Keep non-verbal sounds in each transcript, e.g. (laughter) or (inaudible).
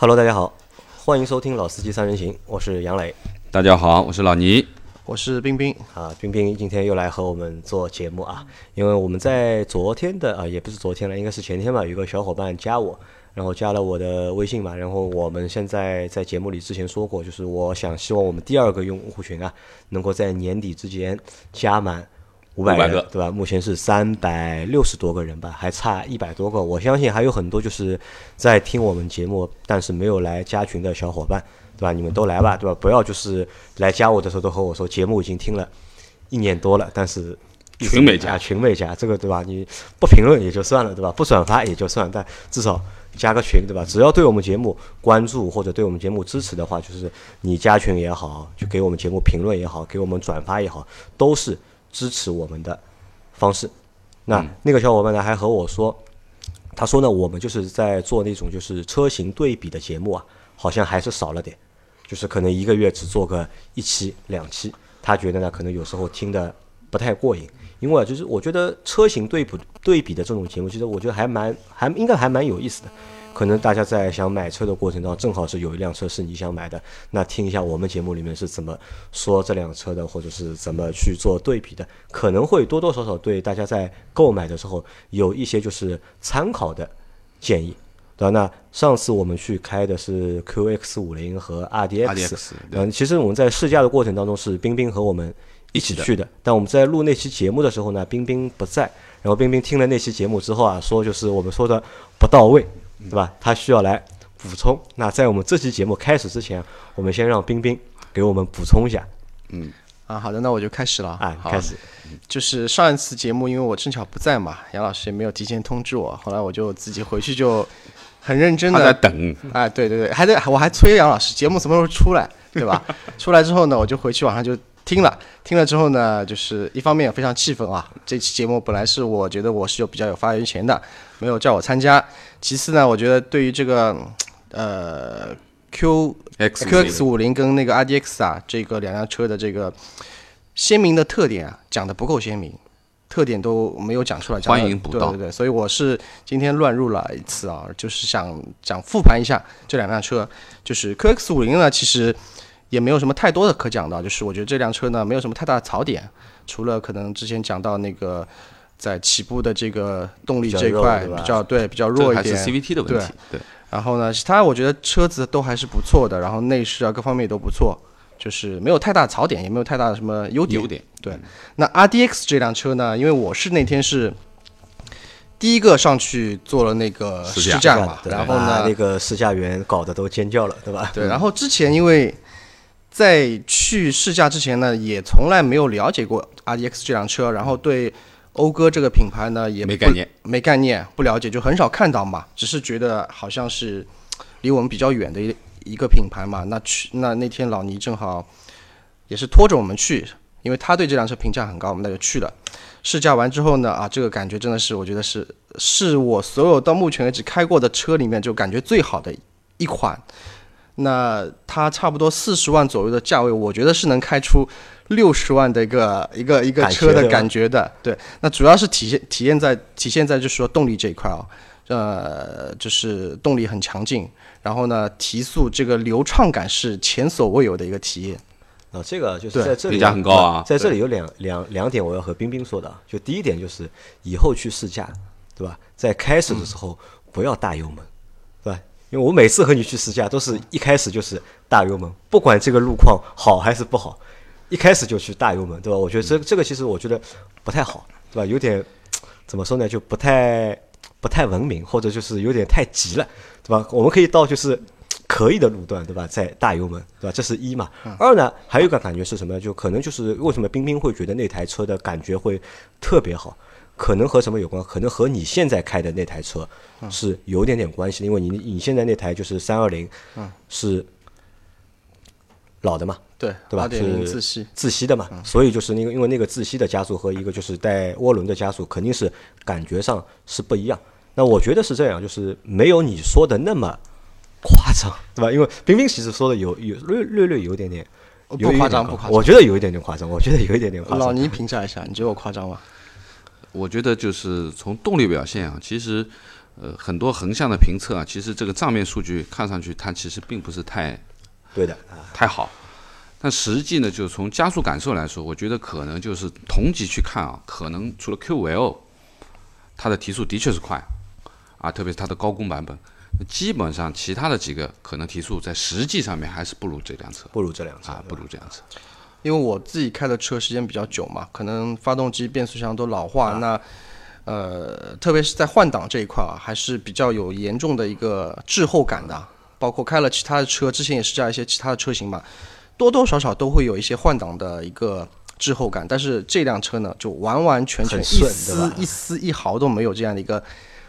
Hello，大家好，欢迎收听《老司机三人行》，我是杨磊。大家好，我是老倪。我是冰冰啊，冰冰今天又来和我们做节目啊，因为我们在昨天的啊，也不是昨天了，应该是前天吧，有个小伙伴加我，然后加了我的微信嘛，然后我们现在在节目里之前说过，就是我想希望我们第二个用户群啊，能够在年底之前加满五百个，对吧？目前是三百六十多个人吧，还差一百多个，我相信还有很多就是在听我们节目，但是没有来加群的小伙伴。对吧？你们都来吧，对吧？不要就是来加我的时候都和我说节目已经听了一年多了，但是群没加，群没加，这个对吧？你不评论也就算了，对吧？不转发也就算，但至少加个群，对吧？只要对我们节目关注或者对我们节目支持的话，就是你加群也好，就给我们节目评论也好，给我们转发也好，都是支持我们的方式。那那个小伙伴呢，还和我说，他说呢，我们就是在做那种就是车型对比的节目啊，好像还是少了点。就是可能一个月只做个一期两期，他觉得呢，可能有时候听的不太过瘾。因为就是我觉得车型对比对比的这种节目，其实我觉得还蛮还应该还蛮有意思的。可能大家在想买车的过程当中，正好是有一辆车是你想买的，那听一下我们节目里面是怎么说这辆车的，或者是怎么去做对比的，可能会多多少少对大家在购买的时候有一些就是参考的建议。对吧？那上次我们去开的是 QX 五零和 RDX，嗯，其实我们在试驾的过程当中是冰冰和我们一起去的。但我们在录那期节目的时候呢，冰冰不在。然后冰冰听了那期节目之后啊，说就是我们说的不到位，对吧？他需要来补充。那在我们这期节目开始之前，我们先让冰冰给我们补充一下。嗯，啊，好的，那我就开始了啊，开始。就是上一次节目，因为我正巧不在嘛，杨老师也没有提前通知我，后来我就自己回去就。很认真的在等，哎，对对对，还在，我还催杨老师节目什么时候出来，对吧？(laughs) 出来之后呢，我就回去晚上就听了，听了之后呢，就是一方面非常气愤啊，这期节目本来是我觉得我是有比较有发言权的，没有叫我参加。其次呢，我觉得对于这个呃 Q X Q X 五零跟那个 R D X 啊，这个两辆车的这个鲜明的特点啊，讲的不够鲜明。特点都没有讲出来，欢迎补刀。对对对，所以我是今天乱入了一次啊，就是想讲复盘一下这两辆车。就是 QX 五零呢，其实也没有什么太多的可讲的，就是我觉得这辆车呢没有什么太大的槽点，除了可能之前讲到那个在起步的这个动力这块比较对比较弱一点，还是 CVT 的问题。对。然后呢，其他我觉得车子都还是不错的，然后内饰啊各方面也都不错。就是没有太大槽点，也没有太大的什么优点。优点对。那 R D X 这辆车呢？因为我是那天是第一个上去做了那个试驾嘛，然后呢，那个试驾员搞得都尖叫了，对吧？对。然后之前因为在去试驾之前呢，也从来没有了解过 R D X 这辆车，然后对讴歌这个品牌呢也没概念，没概念，不了解，就很少看到嘛，只是觉得好像是离我们比较远的一。一个品牌嘛，那去那那天老倪正好也是拖着我们去，因为他对这辆车评价很高，我们那就去了。试驾完之后呢，啊，这个感觉真的是，我觉得是是我所有到目前为止开过的车里面就感觉最好的一款。那它差不多四十万左右的价位，我觉得是能开出六十万的一个一个一个车的感觉的。对，那主要是体现体现在体现在就是说动力这一块啊。呃，就是动力很强劲，然后呢，提速这个流畅感是前所未有的一个体验。啊，这个就是在这里评价很高啊。在这里有两两两点我要和冰冰说的，就第一点就是以后去试驾，对吧？在开始的时候不要大油门，对吧？因为我每次和你去试驾都是一开始就是大油门，不管这个路况好还是不好，一开始就去大油门，对吧？我觉得这这个其实我觉得不太好，对吧？有点怎么说呢，就不太。不太文明，或者就是有点太急了，对吧？我们可以到就是可以的路段，对吧？在大油门，对吧？这是一嘛。二呢，还有一个感觉是什么？就可能就是为什么冰冰会觉得那台车的感觉会特别好？可能和什么有关？可能和你现在开的那台车是有点点关系，因为你你现在那台就是三二零，是老的嘛。对对吧？是自吸自吸的嘛，所以就是那个因为那个自吸的加速和一个就是带涡轮的加速，肯定是感觉上是不一样。那我觉得是这样，就是没有你说的那么夸张，对吧？因为冰冰其实说的有有略略略有点点不夸张，不夸张。我觉得有一点点夸张，我觉得有一点点夸张。老倪评价一下，你觉得我夸张吗？我觉得就是从动力表现啊，其实呃，很多横向的评测啊，其实这个账面数据看上去它其实并不是太对的啊，太好，但实际呢，就是从加速感受来说，我觉得可能就是同级去看啊，可能除了 Q5L，它的提速的确是快啊，特别是它的高功版本，基本上其他的几个可能提速在实际上面还是不如这辆车不如这辆车啊，不如这辆车。因为我自己开的车时间比较久嘛，可能发动机、变速箱都老化，那呃，特别是在换挡这一块啊，还是比较有严重的一个滞后感的。包括开了其他的车，之前也试驾一些其他的车型嘛，多多少少都会有一些换挡的一个滞后感。但是这辆车呢，就完完全全一丝吧一丝一毫都没有这样的一个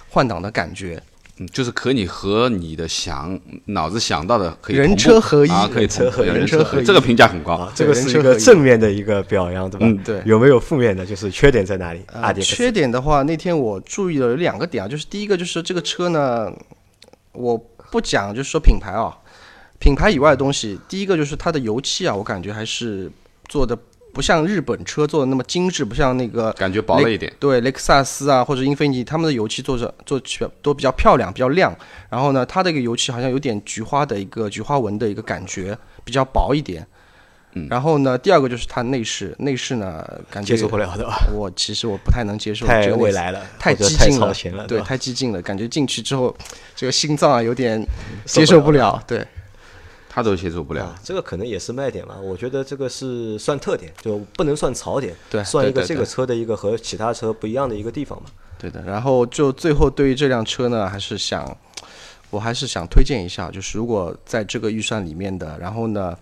换挡的感觉。嗯，就是可你和你的想脑子想到的可以人车合一啊，可以车合人人车合一这个评价很高。啊，这个是一个正面的一个表扬，对吧？嗯对有没有负面的？就是缺点在哪里？呃缺点的话，那天我注意了有两个点啊，就是第一个就是这个车呢，我不讲就是说品牌啊，品牌以外的东西，第一个就是它的油漆啊，我感觉还是做的不像日本车做的那么精致，不像那个感觉薄了一点。对雷克萨斯啊或者英菲尼迪他们的油漆做着做起都比较漂亮，比较亮。然后呢，它的一个油漆好像有点菊花的一个菊花纹的一个感觉，比较薄一点。嗯然后呢，第二个就是它内饰，内饰呢感觉接受不了的吧？我其实我不太能接受，太这个未来了，太激进了了，对，太激进了，感觉进去之后，这个心脏啊有点接受不了，对，他都接受不了。啊，这个可能也是卖点吧。我觉得这个是算特点，就不能算槽点，对算一个这个车的一个和其他车不一样的一个地方嘛。对的。然后就最后对于这辆车呢，还是想，我还是想推荐一下，就是如果在这个预算里面的，然后呢，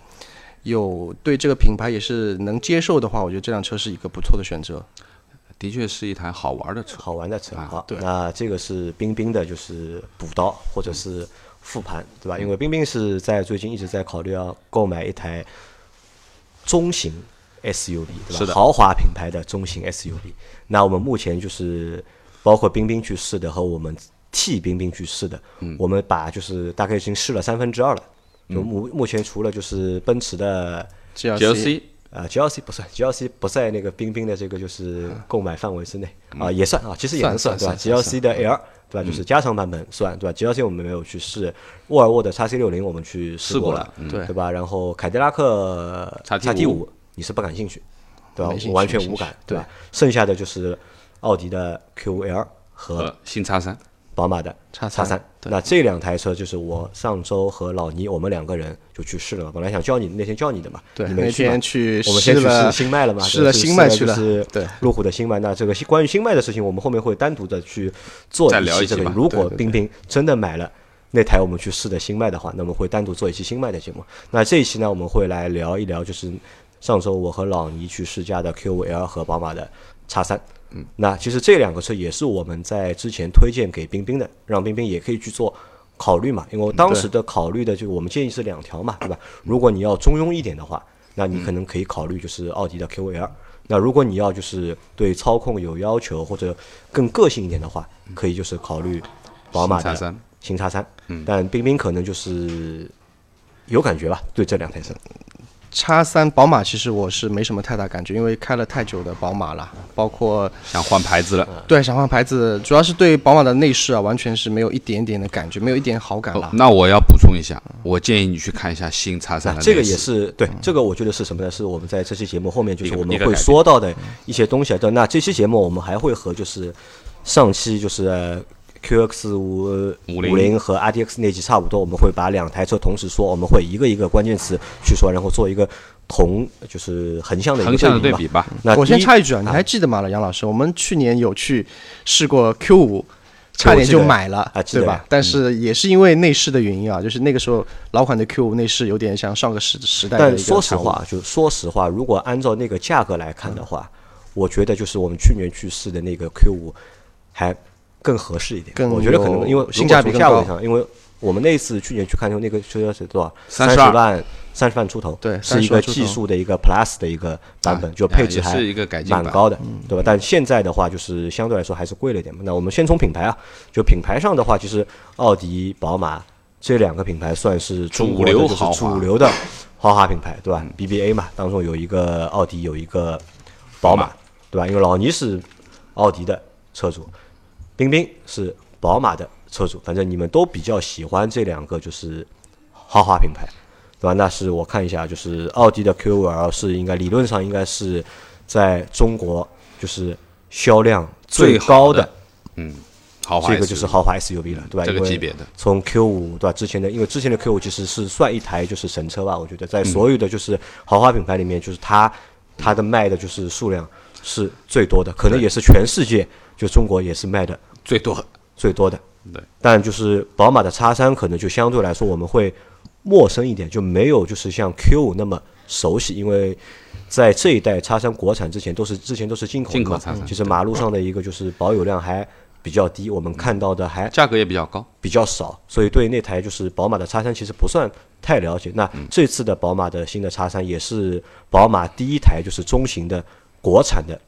有对这个品牌也是能接受的话，我觉得这辆车是一个不错的选择。的确是一台好玩的车。好玩的车。啊好，对那这个是冰冰的，就是补刀或者是复盘，对吧？因为冰冰是在最近一直在考虑要购买一台中型 SUV，对吧？是的豪华品牌的中型 SUV。那我们目前就是包括冰冰去试的和我们替冰冰去试的，我们把就是大概已经试了三分之二了。就目目前除了就是奔驰的 GLC 啊，GLC 不算，GLC 不在那个冰冰的这个就是购买范围之内啊，也算啊，其实也能算对吧算算？GLC 的 L 对吧？就是加长版本算对吧？GLC 我们没有去试，沃尔沃的 x C 六零我们去试过了过了，对对吧？然后凯迪拉克 XT5 T 五你是不感兴趣，对吧没兴？趣完全无感，对吧？剩下的就是奥迪的 Q 5 L 和和新叉三，宝马的 X3 叉三，那这两台车就是我上周和老倪我们两个人就去试了嘛，本来想叫你那天叫你的嘛，对，那你没去嘛天去我们先去试新迈了嘛，试了新迈去了就是对路虎的新迈。那这个关于新迈的事情，我们后面会单独的去做再一期这个。如果冰冰真的买了那台我们去试的新迈的话，那么会单独做一期新迈的节目。那这一期呢，我们会来聊一聊，就是上周我和老倪去试驾的 Q5L 和宝马的叉三。嗯，那其实这两个车也是我们在之前推荐给冰冰的，让冰冰也可以去做考虑嘛。因为我当时的考虑的就我们建议是两条嘛，对吧？如果你要中庸一点的话，那你可能可以考虑就是奥迪的 Q5L。那如果你要就是对操控有要求或者更个性一点的话，可以就是考虑宝马的新叉三新叉三。但冰冰可能就是有感觉吧，对这两台车。叉三宝马，其实我是没什么太大感觉，因为开了太久的宝马了，包括想换牌子了。对想换牌子，主要是对宝马的内饰啊，完全是没有一点点的感觉，没有一点好感了。哦那我要补充一下，我建议你去看一下新叉三这个也是对，这个我觉得是什么呢？是我们在这期节目后面就是我们会说到的一些东西对。那这期节目我们还会和就是上期就是呃 QX 五50五零和 RDX 那期差不多，我们会把两台车同时说，我们会一个一个关键词去说，然后做一个同就是横向的一个横向的对比吧。我那我先插一句啊，你还记得吗，杨老师？我们去年有去试过 Q 五，差点就买了啊，对吧？但是也是因为内饰的原因啊，就是那个时候老款的 Q 五内饰有点像上个时时代的但说实，话，就说实话，如果按照那个价格来看的话，我觉得就是我们去年去试的那个 Q 五还更合适一点。更我觉得可能因为性价比更高因为我们那一次去年去看那个车是多少？三32万，三十万出头，对是一30万出头个技术的一个 Plus 的一个版本，啊就配置还是一个改进蛮高的，对吧？但现在的话，就是相对来说还是贵了一点嘛。那我们先从品牌啊，就品牌上的话，其实奥迪、宝马这两个品牌算是主流豪华主流的豪华品牌，对吧？BBA 嘛，当中有一个奥迪，有一个宝马，对吧？因为老倪是奥迪的车主，冰冰是宝马的车主，反正你们都比较喜欢这两个就是豪华品牌，对吧？那是我看一下，就是奥迪的 Q5L 是应该理论上应该是在中国就是销量最高的，嗯，豪华这个就是豪华 SUV 了，对吧？这个级别的，从 Q 五对吧？之前的因为之前的 Q 五其实是算一台就是神车吧，我觉得在所有的就是豪华品牌里面，就是它它的卖的就是数量是最多的，可能也是全世界就中国也是卖的最多最多的。对，但就是宝马的叉三可能就相对来说我们会陌生一点，就没有就是像 Q 五那么熟悉，因为在这一代叉三国产之前都是之前都是进口进口叉三其实马路上的一个就是保有量还比较低，我们看到的还价格也比较高。比较少，所以对那台就是宝马的叉三其实不算太了解。那这次的宝马的新的叉三也是宝马第一台就是中型的国产的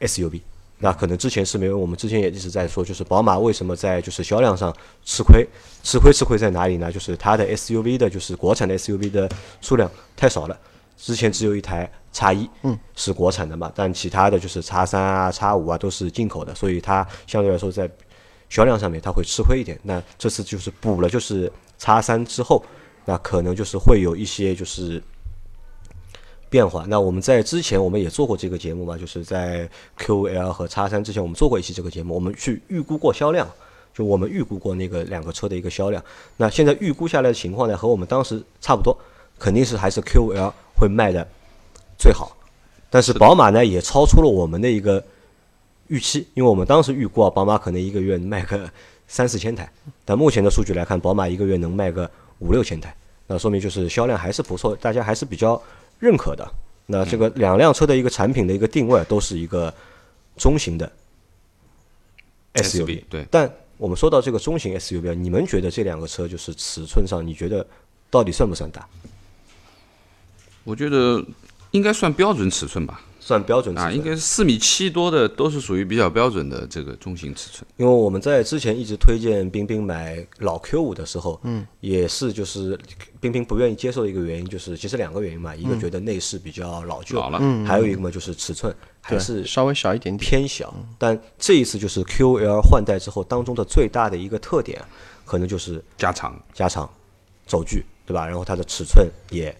SUV。那可能之前是没有，我们之前也一直在说，就是宝马为什么在就是销量上吃亏？吃亏吃亏在哪里呢？就是它的 SUV 的，就是国产的 SUV 的数量太少了。之前只有一台叉一，嗯，是国产的嘛，但其他的就是叉三啊、叉五啊都是进口的，所以它相对来说在销量上面它会吃亏一点。那这次就是补了就是叉三之后，那可能就是会有一些就是变化。那我们在之前我们也做过这个节目嘛，就是在 QL 和叉三之前我们做过一期这个节目，我们去预估过销量，就我们预估过那个两个车的一个销量。那现在预估下来的情况呢，和我们当时差不多，肯定是还是 QL 会卖的最好。但是宝马呢也超出了我们的一个预期，因为我们当时预估啊，宝马可能一个月卖个三四千台，但目前的数据来看，宝马一个月能卖个五六千台，那说明就是销量还是不错，大家还是比较认可的。那这个两辆车的一个产品的一个定位都是一个中型的 SUV，对，但我们说到这个中型 SUV，啊你们觉得这两个车就是尺寸上，你觉得到底算不算大？我觉得应该算标准尺寸吧。算标准尺啊，应该是四米七多的，都是属于比较标准的这个中型尺寸。因为我们在之前一直推荐冰冰买老 Q 五的时候，嗯，也是就是冰冰不愿意接受的一个原因，就是其实两个原因嘛，一个觉得内饰比较老旧，老了还有一个嘛就是尺寸还是稍微小一点点。偏小。但这一次就是 QL 换代之后当中的最大的一个特点，可能就是加长，加长轴距，对吧？然后它的尺寸也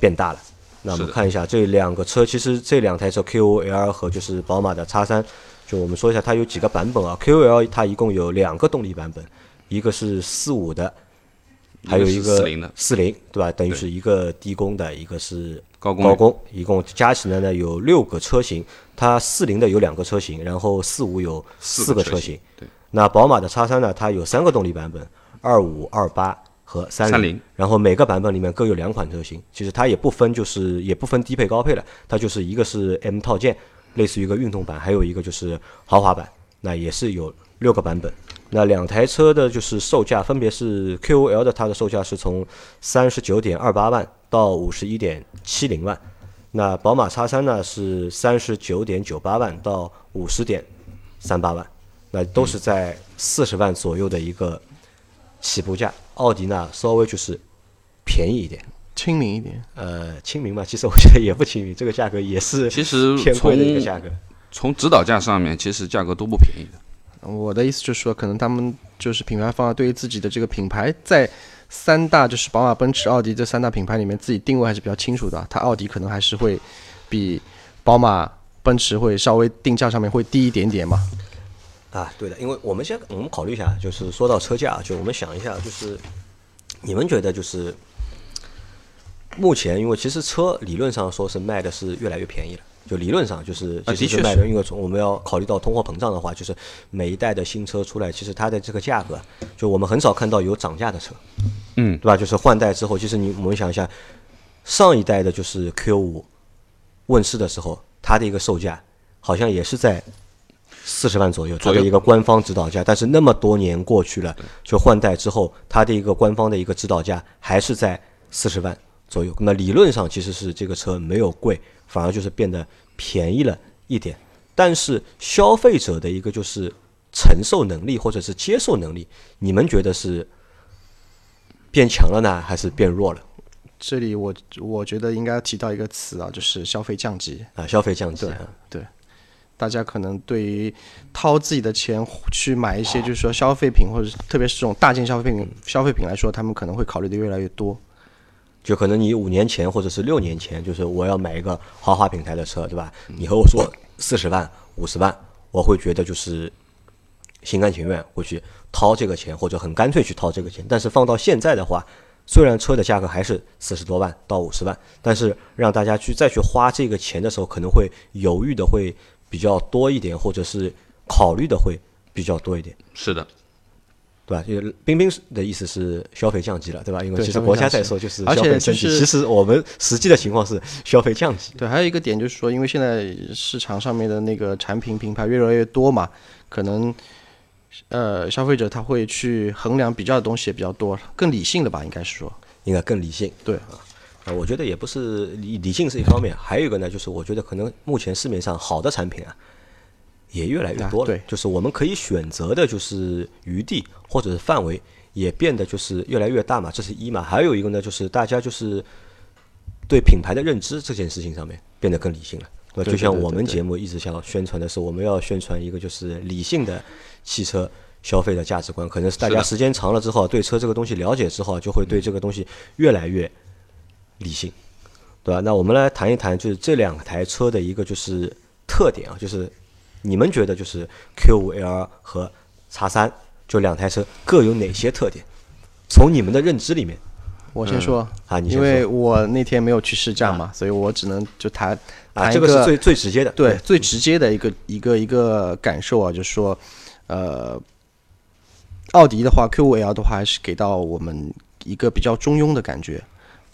变大了。那我们看一下这两个车，其实这两台车 QL 和就是宝马的叉三，就我们说一下它有几个版本啊？QL 它一共有两个动力版本，一个是四五的，还有一个四零的四零，对吧？等于是一个低功的，一个是高功高功，一共加起来呢有六个车型。它四零的有两个车型，然后四五有四个车型。对，那宝马的叉三呢，它有三个动力版本，二五、二八和三30然后每个版本里面各有两款车型。其实它也不分，就是也不分低配高配了，它就是一个是 M 套件，类似于一个运动版，还有一个就是豪华版，那也是有六个版本。那两台车的就是售价分别是 QOL 的，它的售价是从三十九点二八万到五十一点七零万。那宝马叉三呢是三十九点九八万到五十点三八万，那都是在四十万左右的一个起步价。奥迪呢稍微就是便宜一点，亲民一点，呃，亲民嘛，其实我觉得也不亲民，这个价格也是其实 (laughs) 偏贵的一个价格。从指导价上面，其实价格都不便宜的。我的意思就是说，可能他们就是品牌方啊，对于自己的这个品牌，在三大就是宝马、奔驰、奥迪这三大品牌里面，自己定位还是比较清楚的啊。它奥迪可能还是会比宝马、奔驰会稍微定价上面会低一点点嘛。啊，对的，因为我们先我们考虑一下，就是说到车价，就我们想一下，就是你们觉得就是目前，因为其实车理论上说是卖的是越来越便宜了，就理论上就是其实卖的，因为从我们要考虑到通货膨胀的话，就是每一代的新车出来，其实它的这个价格，就我们很少看到有涨价的车，嗯，对吧？就是换代之后，其实你我们想一下，上一代的就是 Q 五问世的时候，它的一个售价好像也是在四十万左右，它左右的一个官方指导价。但是那么多年过去了，就换代之后，它的一个官方的一个指导价还是在四十万左右。那么理论上其实是这个车没有贵，反而就是变得便宜了一点。但是消费者的一个就是承受能力或者是接受能力，你们觉得是变强了呢，还是变弱了？这里我我觉得应该提到一个词啊，就是消费降级。啊，消费降级啊，大家可能对于掏自己的钱去买一些就是说消费品，或者是特别是这种大件消费品消费品来说，他们可能会考虑的越来越多。就可能你五年前或者是六年前，就是我要买一个豪华品牌的车，对吧？你和我说四十万、五十万，我会觉得就是心甘情愿会去掏这个钱，或者很干脆去掏这个钱。但是放到现在的话，虽然车的价格还是四十多万到五十万，但是让大家去再去花这个钱的时候，可能会犹豫的会比较多一点，或者是考虑的会比较多一点。是的，对吧？就是冰冰的意思是消费降级了，对吧？因为其实国家在说就是而且消费升级，就是其实我们实际的情况是消费降级。对，还有一个点就是说，因为现在市场上面的那个产品品牌越来越多嘛，可能呃消费者他会去衡量比较的东西也比较多，更理性的吧，应该是说。应该更理性。对啊，啊，我觉得也不是理理性是一方面，还有一个呢，就是我觉得可能目前市面上好的产品啊，也越来越多了。就是我们可以选择的，就是余地或者是范围也变得就是越来越大嘛，这是一嘛。还有一个呢，就是大家就是对品牌的认知这件事情上面变得更理性了。对吧？对就像我们节目一直想要宣传的是，我们要宣传一个就是理性的汽车消费的价值观。可能是大家时间长了之后，对车这个东西了解之后，就会对这个东西越来越理性，对吧？那我们来谈一谈，就是这两台车的一个就是特点啊，就是你们觉得就是 Q 五 L 和叉三，就两台车各有哪些特点？从你们的认知里面。我先说，啊，你先因为我那天没有去试驾嘛，所以我只能就谈啊，这个是最最直接的，对最直接的一个一个一个感受啊，就是说，呃，奥迪的话，Q 五 L 的话，还是给到我们一个比较中庸的感觉，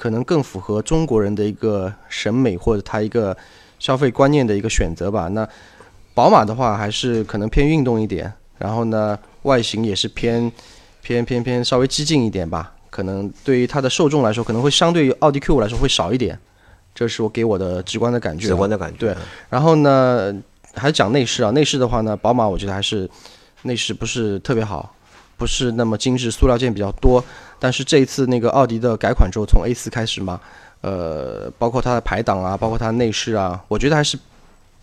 可能更符合中国人的一个审美或者他一个消费观念的一个选择吧。那宝马的话，还是可能偏运动一点，然后呢，外形也是偏 (laughs) 偏偏偏稍微激进一点吧。可能对于它的受众来说，可能会相对于奥迪 Q 五来说会少一点，这是我给我的直观的感觉啊。直观的感觉。对然后呢，还讲内饰啊，内饰的话呢，宝马我觉得还是内饰不是特别好，不是那么精致，塑料件比较多。但是这一次那个奥迪的改款之后，从 A 四开始嘛，呃，包括它的排档啊，包括它的内饰啊，我觉得还是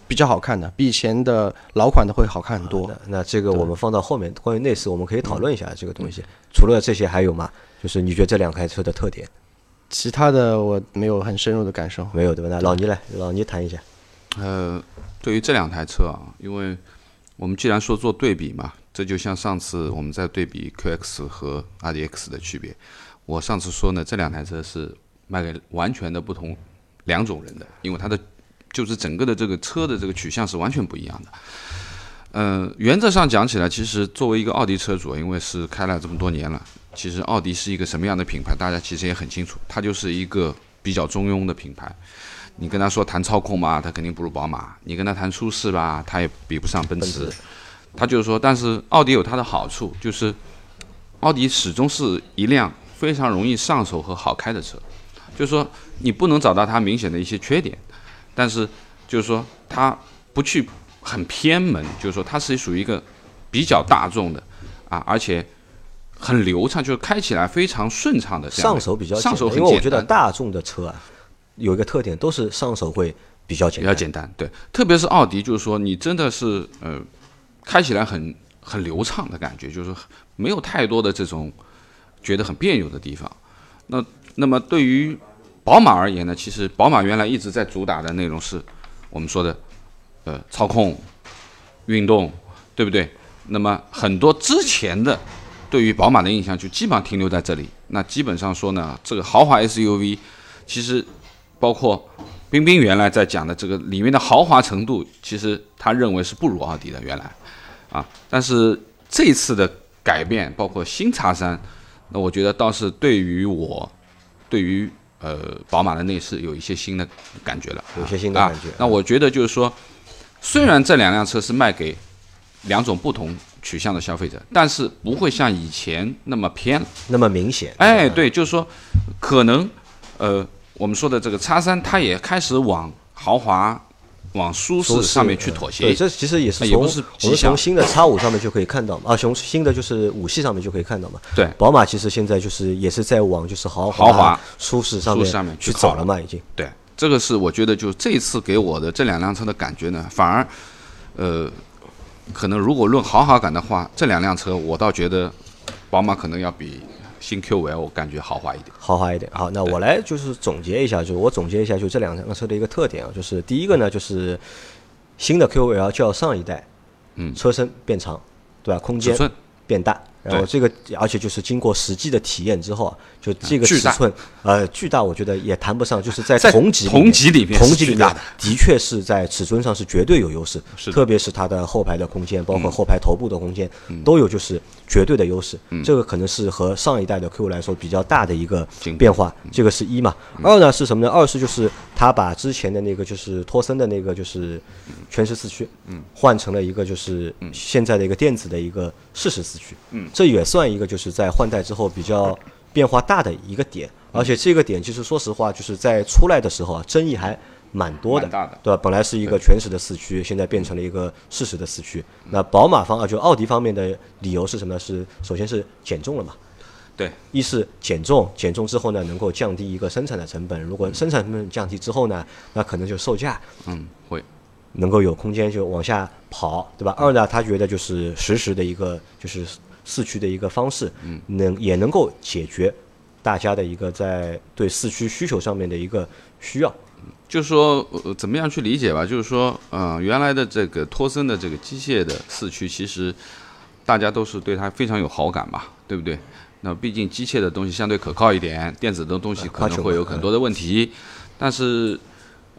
比较好看的，比以前的老款的会好看很多。那那这个我们放到后面，关于内饰我们可以讨论一下这个东西。除了这些还有吗？就是你觉得这两台车的特点其他的我没有很深入的感受。没有对吧？那老倪来，老倪谈一下。呃，对于这两台车啊，因为我们既然说做对比嘛，这就像上次我们在对比 QX 和 RDX 的区别。我上次说呢，这两台车是卖给完全的不同两种人的，因为它的就是整个的这个车的这个取向是完全不一样的。嗯、原则上讲起来，其实作为一个奥迪车主，因为是开了这么多年了，其实奥迪是一个什么样的品牌，大家其实也很清楚，它就是一个比较中庸的品牌。你跟他说谈操控嘛，他肯定不如宝马；你跟他谈舒适吧，他也比不上奔驰。奔驰他就是说，但是奥迪有它的好处，就是奥迪始终是一辆非常容易上手和好开的车。就是说，你不能找到它明显的一些缺点，但是就是说，它不去很偏门，就是说，它是属于一个比较大众的啊，而且很流畅，就是开起来非常顺畅的上手比较上手简单因为我。觉得大众的车啊，有一个特点都是上手会比较简单。比较简单，对，特别是奥迪，就是说你真的是呃，开起来很很流畅的感觉，就是没有太多的这种觉得很别扭的地方。那那么对于宝马而言呢，其实宝马原来一直在主打的内容是我们说的呃操控、运动，对不对？那么很多之前的对于宝马的印象就基本上停留在这里。那基本上说呢，这个豪华 SUV 其实包括冰冰原来在讲的这个里面的豪华程度，其实他认为是不如奥迪的原来啊，但是这次的改变，包括新叉三，那我觉得倒是对于我，对于呃宝马的内饰有一些新的感觉了，有些新的啊感觉那我觉得就是说，虽然这两辆车是卖给两种不同取向的消费者，但是不会像以前那么偏。那么明显。哎，对，就是说，可能呃，我们说的这个叉三，它也开始往豪华、往舒舒适适上面去妥协对，协。这其实也是从也不是我们从新的叉五上面就可以看到嘛，啊，从新的就是五系上面就可以看到嘛。对宝马其实现在就是也是在往就是豪华、豪华舒适上舒适上面去走了嘛，已经。对，这个是我觉得就这次给我的这两辆车的感觉呢，反而呃，可能如果论豪华感的话，这两辆车我倒觉得宝马可能要比新 Q5L 感觉豪华一点。豪华一点。好，那我来就是总结一下，就是我总结一下，就这两辆车的一个特点啊，就是第一个呢，就是新的 Q5L 较上一代，嗯车身变长，对吧？空间变大，然后这个而且就是经过实际的体验之后啊，就这个尺寸，呃，巨大，我觉得也谈不上，就是在在同级同级里面同级里面的的确是在尺寸上是绝对有优势，是特别是它的后排的空间，包括后排头部的空间，都有就是绝对的优势。这个可能是和上一代的 Q 来说比较大的一个变化，这个是一嘛。二呢是什么呢？二是就是它把之前的那个就是托森的那个就是全时四驱，嗯，换成了一个就是现在的一个电子的一个适时四驱，嗯，这也算一个就是在换代之后比较变化大的一个点。而且这个点其实说实话，就是在出来的时候啊，争议还蛮多的，的对吧？本来是一个全时的四驱，现在变成了一个适时的四驱。那宝马方啊，就奥迪方面的理由是什么呢？是首先是减重了嘛，对，一是减重，减重之后呢，能够降低一个生产的成本。如果生产成本降低之后呢，那可能就售价嗯，会，能够有空间就往下跑，对吧？二呢，他觉得就是实时的一个就是四驱的一个方式，嗯，能也能够解决大家的一个在对四驱需求上面的一个需要。就是说、呃、怎么样去理解吧？就是说，嗯、原来的这个托森的这个机械的四驱，其实大家都是对它非常有好感吧，对不对？那毕竟机械的东西相对可靠一点，电子的东西可能会有很多的问题，但是。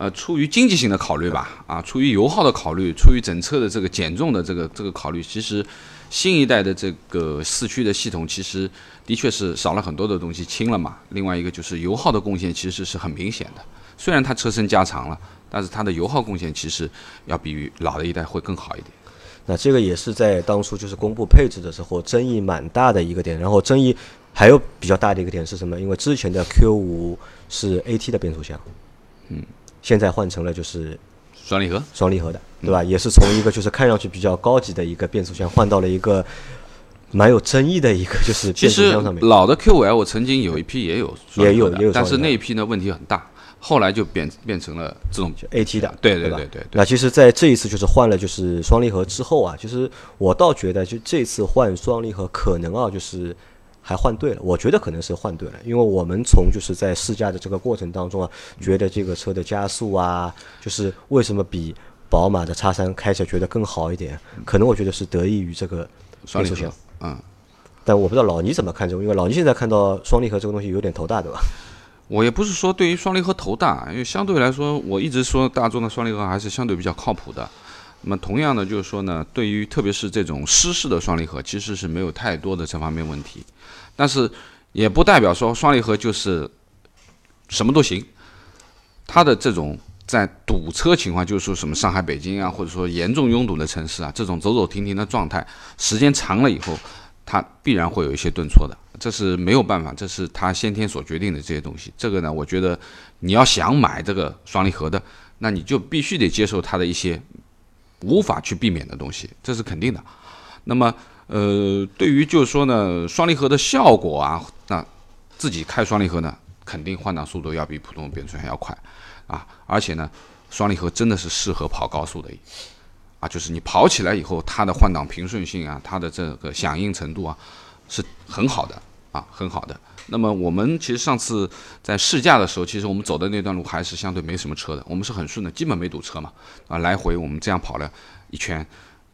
呃，出于经济性的考虑吧，啊，出于油耗的考虑，出于整车的这个减重的这个这个考虑，其实新一代的这个四驱的系统其实的确是少了很多的东西，轻了嘛。另外一个就是油耗的贡献其实是很明显的，虽然它车身加长了，但是它的油耗贡献其实要比老的一代会更好一点。那这个也是在当初就是公布配置的时候争议蛮大的一个点，然后争议还有比较大的一个点是什么？因为之前的 Q 五是 AT 的变速箱，嗯，现在换成了就是双离合，双离合的，对吧？也是从一个就是看上去比较高级的一个变速箱换到了一个蛮有争议的一个就是变速箱上面。老的 Q5L 我曾经有一批也有也有也有但是那一批呢问题很大，后来就变变成了这种就 AT 的，对对对对对对。那其实，在这一次就是换了就是双离合之后啊，其实我倒觉得就这次换双离合可能啊就是还换对了，我觉得可能是换对了，因为我们从就是在试驾的这个过程当中啊，觉得这个车的加速啊，就是为什么比宝马的叉三开起来觉得更好一点，可能我觉得是得益于这个双离合嗯。但我不知道老倪怎么看这个，因为老倪现在看到双离合这个东西有点头大，对吧？我也不是说对于双离合头大，因为相对来说，我一直说大众的双离合还是相对比较靠谱的。那么同样的，就是说呢，对于特别是这种湿式的双离合，其实是没有太多的这方面问题。但是也不代表说双离合就是什么都行。它的这种在堵车情况，就是说什么上海、北京啊，或者说严重拥堵的城市啊，这种走走停停的状态，时间长了以后，它必然会有一些顿挫的，这是没有办法，这是它先天所决定的这些东西。这个呢，我觉得你要想买这个双离合的，那你就必须得接受它的一些无法去避免的东西，这是肯定的。那么，呃，对于就是说呢，双离合的效果啊，那自己开双离合呢，肯定换挡速度要比普通变速箱要快啊，而且呢，双离合真的是适合跑高速的。啊，就是你跑起来以后，它的换挡平顺性啊，它的这个响应程度啊，是很好的啊，很好的。那么我们其实上次在试驾的时候，其实我们走的那段路还是相对没什么车的，我们是很顺的，基本没堵车嘛。啊，来回我们这样跑了一圈，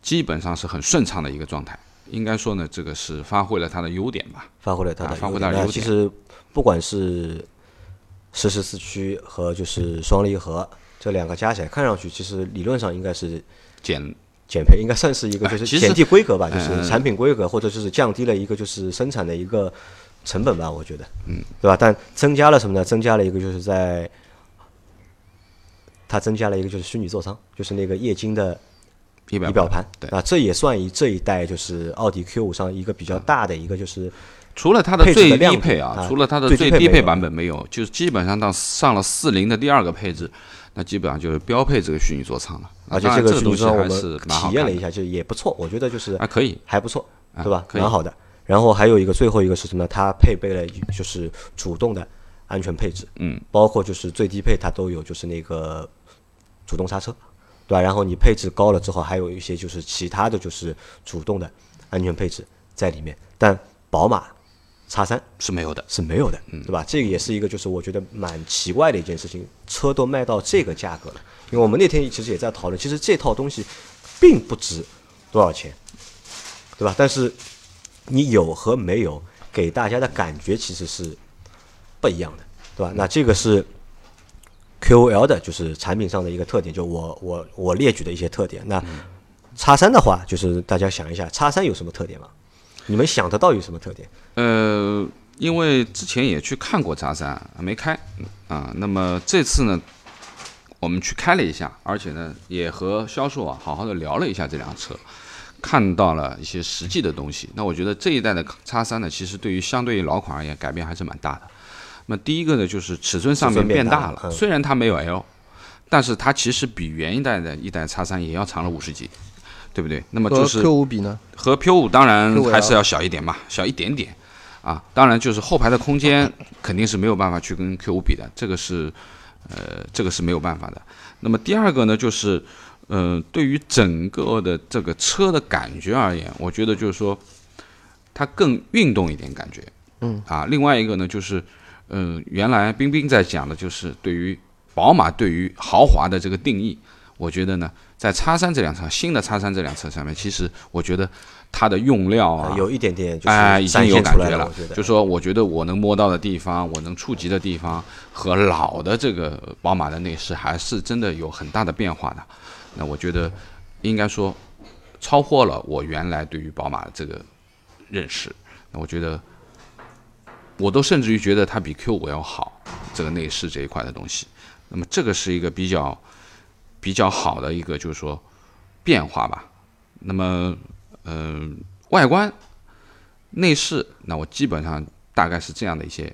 基本上是很顺畅的一个状态。应该说呢，这个是发挥了它的优点吧。发挥了它的啊发挥优点它的优点其实不管是实时四驱和就是双离合这两个加起来，看上去其实理论上应该是减减配，应该算是一个就哎其实是减低规格吧，就嗯是产品规格或者就是降低了一个就是生产的一个成本吧，我觉得，嗯，对吧？但增加了什么呢？增加了一个就是在它增加了一个就是虚拟座舱，就是那个液晶的仪表盘，对啊，这也算一这一代就是奥迪 Q 五上一个比较大的一个就是除了它的最低配啊，啊除了它的最低配版本没有，就是基本上到上了四零的第二个配置，那基本上就是标配这个虚拟座舱了。而且这这个虚拟座舱我东西还是体验了一下，就也不错，我觉得就是还，可以还不错，啊对吧？蛮好的。然后还有一个最后一个是什么？它配备了就是主动的安全配置，嗯，包括就是最低配它都有就是那个主动刹车，对吧？然后你配置高了之后，还有一些就是其他的就是主动的安全配置在里面，但宝马叉三是没有的。是没有的，对吧？这个也是一个就是我觉得蛮奇怪的一件事情，车都卖到这个价格了。因为我们那天其实也在讨论，其实这套东西并不值多少钱，对吧？但是你有和没有，给大家的感觉其实是不一样的，对吧？那这个是 QOL 的，就是产品上的一个特点，就我我我列举的一些特点。那叉三的话，就是大家想一下，叉三有什么特点吗？你们想得到有什么特点？呃，因为之前也去看过叉三，没开啊。那么这次呢，我们去开了一下，而且呢，也和销售啊好好的聊了一下这辆车，看到了一些实际的东西。那我觉得这一代的叉三呢，其实对于相对于老款而言，改变还是蛮大的。那么第一个呢，就是尺寸上面变变大了，虽然它没有 L，但是它其实比原一代的一代叉三也要长了五十几，对不对？那么就是 Q 五比呢？和 Q 五当然还是要小一点嘛，小一点点啊。当然就是后排的空间肯定是没有办法去跟 Q 五比的，这个是呃这个是没有办法的。那么第二个呢，就是呃对于整个的这个车的感觉而言，我觉得就是说它更运动一点感觉。嗯啊，另外一个呢就是嗯、呃原来冰冰在讲的就是对于宝马对于豪华的这个定义，我觉得呢，在叉三这辆车新的叉三这辆车上面，其实我觉得它的用料啊，有一点点就哎，是已经有感觉了就说我觉得我能摸到的地方，我能触及的地方，和老的这个宝马的内饰还是真的有很大的变化的。那我觉得应该说超过了我原来对于宝马这个认识。那我觉得我都甚至于觉得它比 Q 五要好，这个内饰这一块的东西。那么这个是一个比较比较好的一个就是说变化吧。那么嗯、外观、内饰，那我基本上大概是这样的一些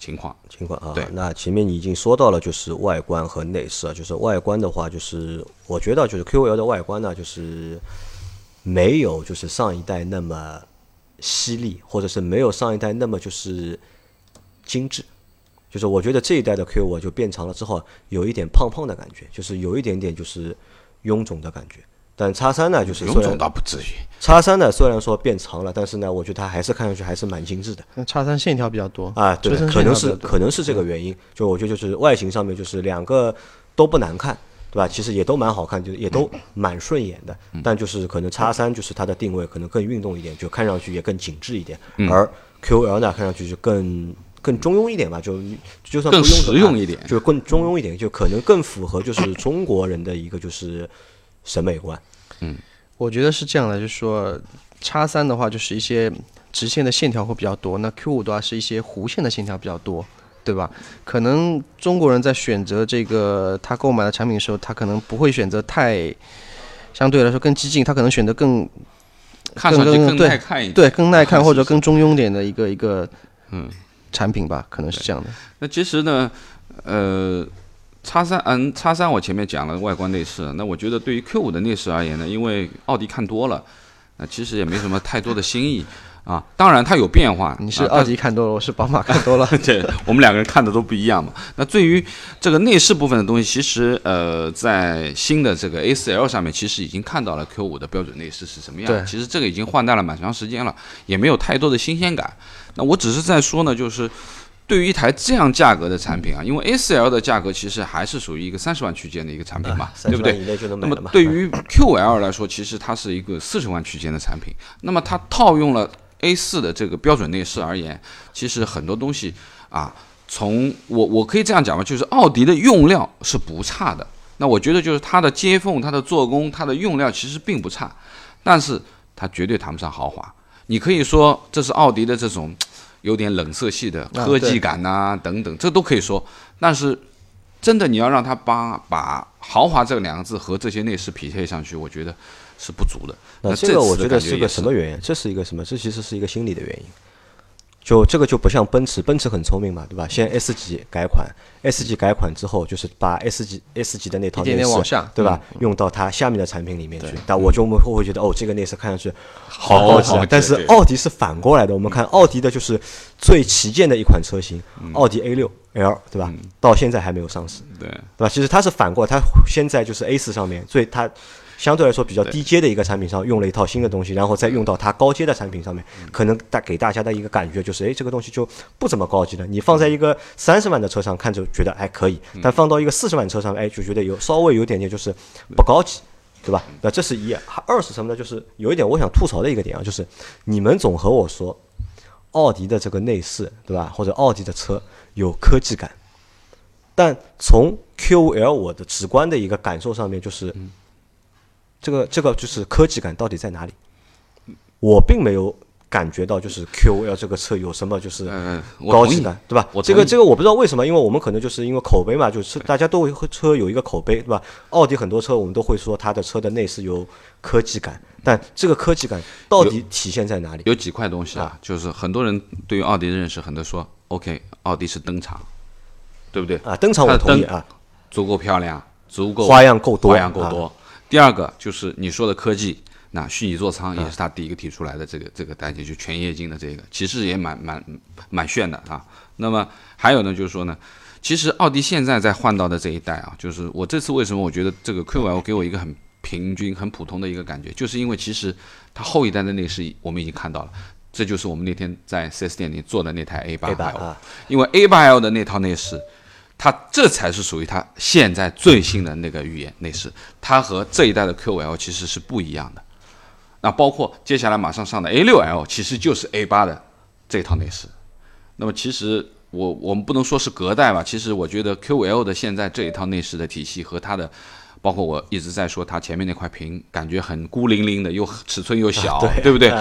情况。情况啊对。那前面你已经说到了，就是外观和内饰啊，就是外观的话，就是我觉得就是 QL 的外观呢，就是没有就是上一代那么犀利，或者是没有上一代那么就是精致。就是我觉得这一代的 Q 我就变长了之后，有一点胖胖的感觉，就是有一点点就是臃肿的感觉。但叉三呢，就是臃肿倒不至于，叉三呢虽然说变长了，但是呢，我觉得它还是看上去还是蛮精致的。那叉三线条比较多啊，对，可能是可能是这个原因。就我觉得就是外形上面就是两个都不难看，对吧？其实也都蛮好看，就是也都蛮顺眼的。但就是可能叉三就是它的定位可能更运动一点，就看上去也更紧致一点。而 QL 呢，看上去就更更中庸一点吧，就就算更实用一点就更中庸一点，就可能更符合就是中国人的一个就是审美观。嗯我觉得是这样的，就是说叉三的话就是一些直线的线条会比较多，那 Q 五的话是一些弧线的线条比较多，对吧？可能中国人在选择这个他购买的产品的时候，他可能不会选择太相对来说更激进，他可能选择更看上去更耐看一点。对更耐看 (laughs) 或者更中庸点的一个一个嗯产品吧，可能是这样的。那其实呢，呃，叉三嗯，叉三我前面讲了外观内饰，那我觉得对于 Q 五的内饰而言呢，因为奥迪看多了，那其实也没什么太多的新意啊。当然它有变化，你是啊奥迪看多了，我是宝马看多了。(laughs) 对，我们两个人看的都不一样嘛。那对于这个内饰部分的东西，其实呃，在新的这个 A 四 L 上面，其实已经看到了 Q 五的标准内饰是什么样。对其实这个已经换代了蛮长时间了，也没有太多的新鲜感。那我只是在说呢，就是对于一台这样价格的产品啊，因为 A4L 的价格其实还是属于一个三十万区间的一个产品嘛，对不对？那。么对于 QL 来说，其实它是一个四十万区间的产品。那么它套用了 A 4的这个标准内饰而言，其实很多东西啊，从我我可以这样讲吧，就是奥迪的用料是不差的。那我觉得就是它的接缝、它的做工、它的用料其实并不差，但是它绝对谈不上豪华。你可以说这是奥迪的这种有点冷色系的啊科技感呐、等等，这都可以说。但是真的你要让他把把豪华这两个字和这些内饰匹配上去，我觉得是不足的。那这这个我觉得是个什么原因？这是一个什么？这其实是一个心理的原因。就这个就不像奔驰，奔驰很聪明嘛，对吧？先 S 级改款，S 级改款之后，就是把 S 级 S 级的那套对吧？用到它下面的产品里面去。但我就我们会会觉得，哦，这个内饰看上去好高级好好。啊但是奥迪是反过来的，我们看奥迪的就是最旗舰的一款车型，奥迪 A 六。L 对吧？到现在还没有上市，对对吧？其实它是反过来，它先在就是 A 四上面最它相对来说比较低阶的一个产品上用了一套新的东西，然后再用到它高阶的产品上面，可能带给大家的一个感觉就是，哎，这个东西就不怎么高级了。你放在一个三十万的车上看着觉得还可以，但放到一个四十万车上，哎，就觉得有稍微有点点就是不高级。对吧？那这是一，二是什么呢？就是有一点我想吐槽的一个点啊，就是你们总和我说，奥迪的这个内饰，对吧？或者奥迪的车有科技感，但从 QL 我的直观的一个感受上面，就是这个这个就是科技感到底在哪里？我并没有感觉到就是 QL 这个车有什么就是嗯，高级感，对吧？这个这个我不知道为什么，因为我们可能就是因为口碑嘛，就是大家都会车有一个口碑，对吧？奥迪很多车我们都会说它的车的内饰有科技感，但这个科技感到底体现在哪里？有几块东西啊，就是很多人对于奥迪的认识，很多说 OK，奥迪是登场，对不对？啊，登场我同意啊，足够漂亮，足够花样够多花样够啊多。第二个就是你说的科技，那虚拟座舱也是他第一个提出来的这个这个单件，就全液晶的这个，其实也蛮蛮蛮炫的啊。那么还有呢，就是说呢，其实奥迪现在在换到的这一代啊，就是我这次为什么我觉得这个 QL 给我一个很平均、很普通的一个感觉，就是因为其实它后一代的内饰我们已经看到了。这就是我们那天在 4S 店里做的那台 A 八 A 八 L，啊因为 A8L 的那套内饰，它这才是属于它现在最新的那个语言内饰，它和这一代的 Q5L 其实是不一样的。那包括接下来马上上的 A6L，其实就是 A8 的这套内饰。那么其实我我们不能说是隔代吧，其实我觉得 Q5L 的现在这一套内饰的体系和它的，包括我一直在说它前面那块屏，感觉很孤零零的，又尺寸又小，对不对？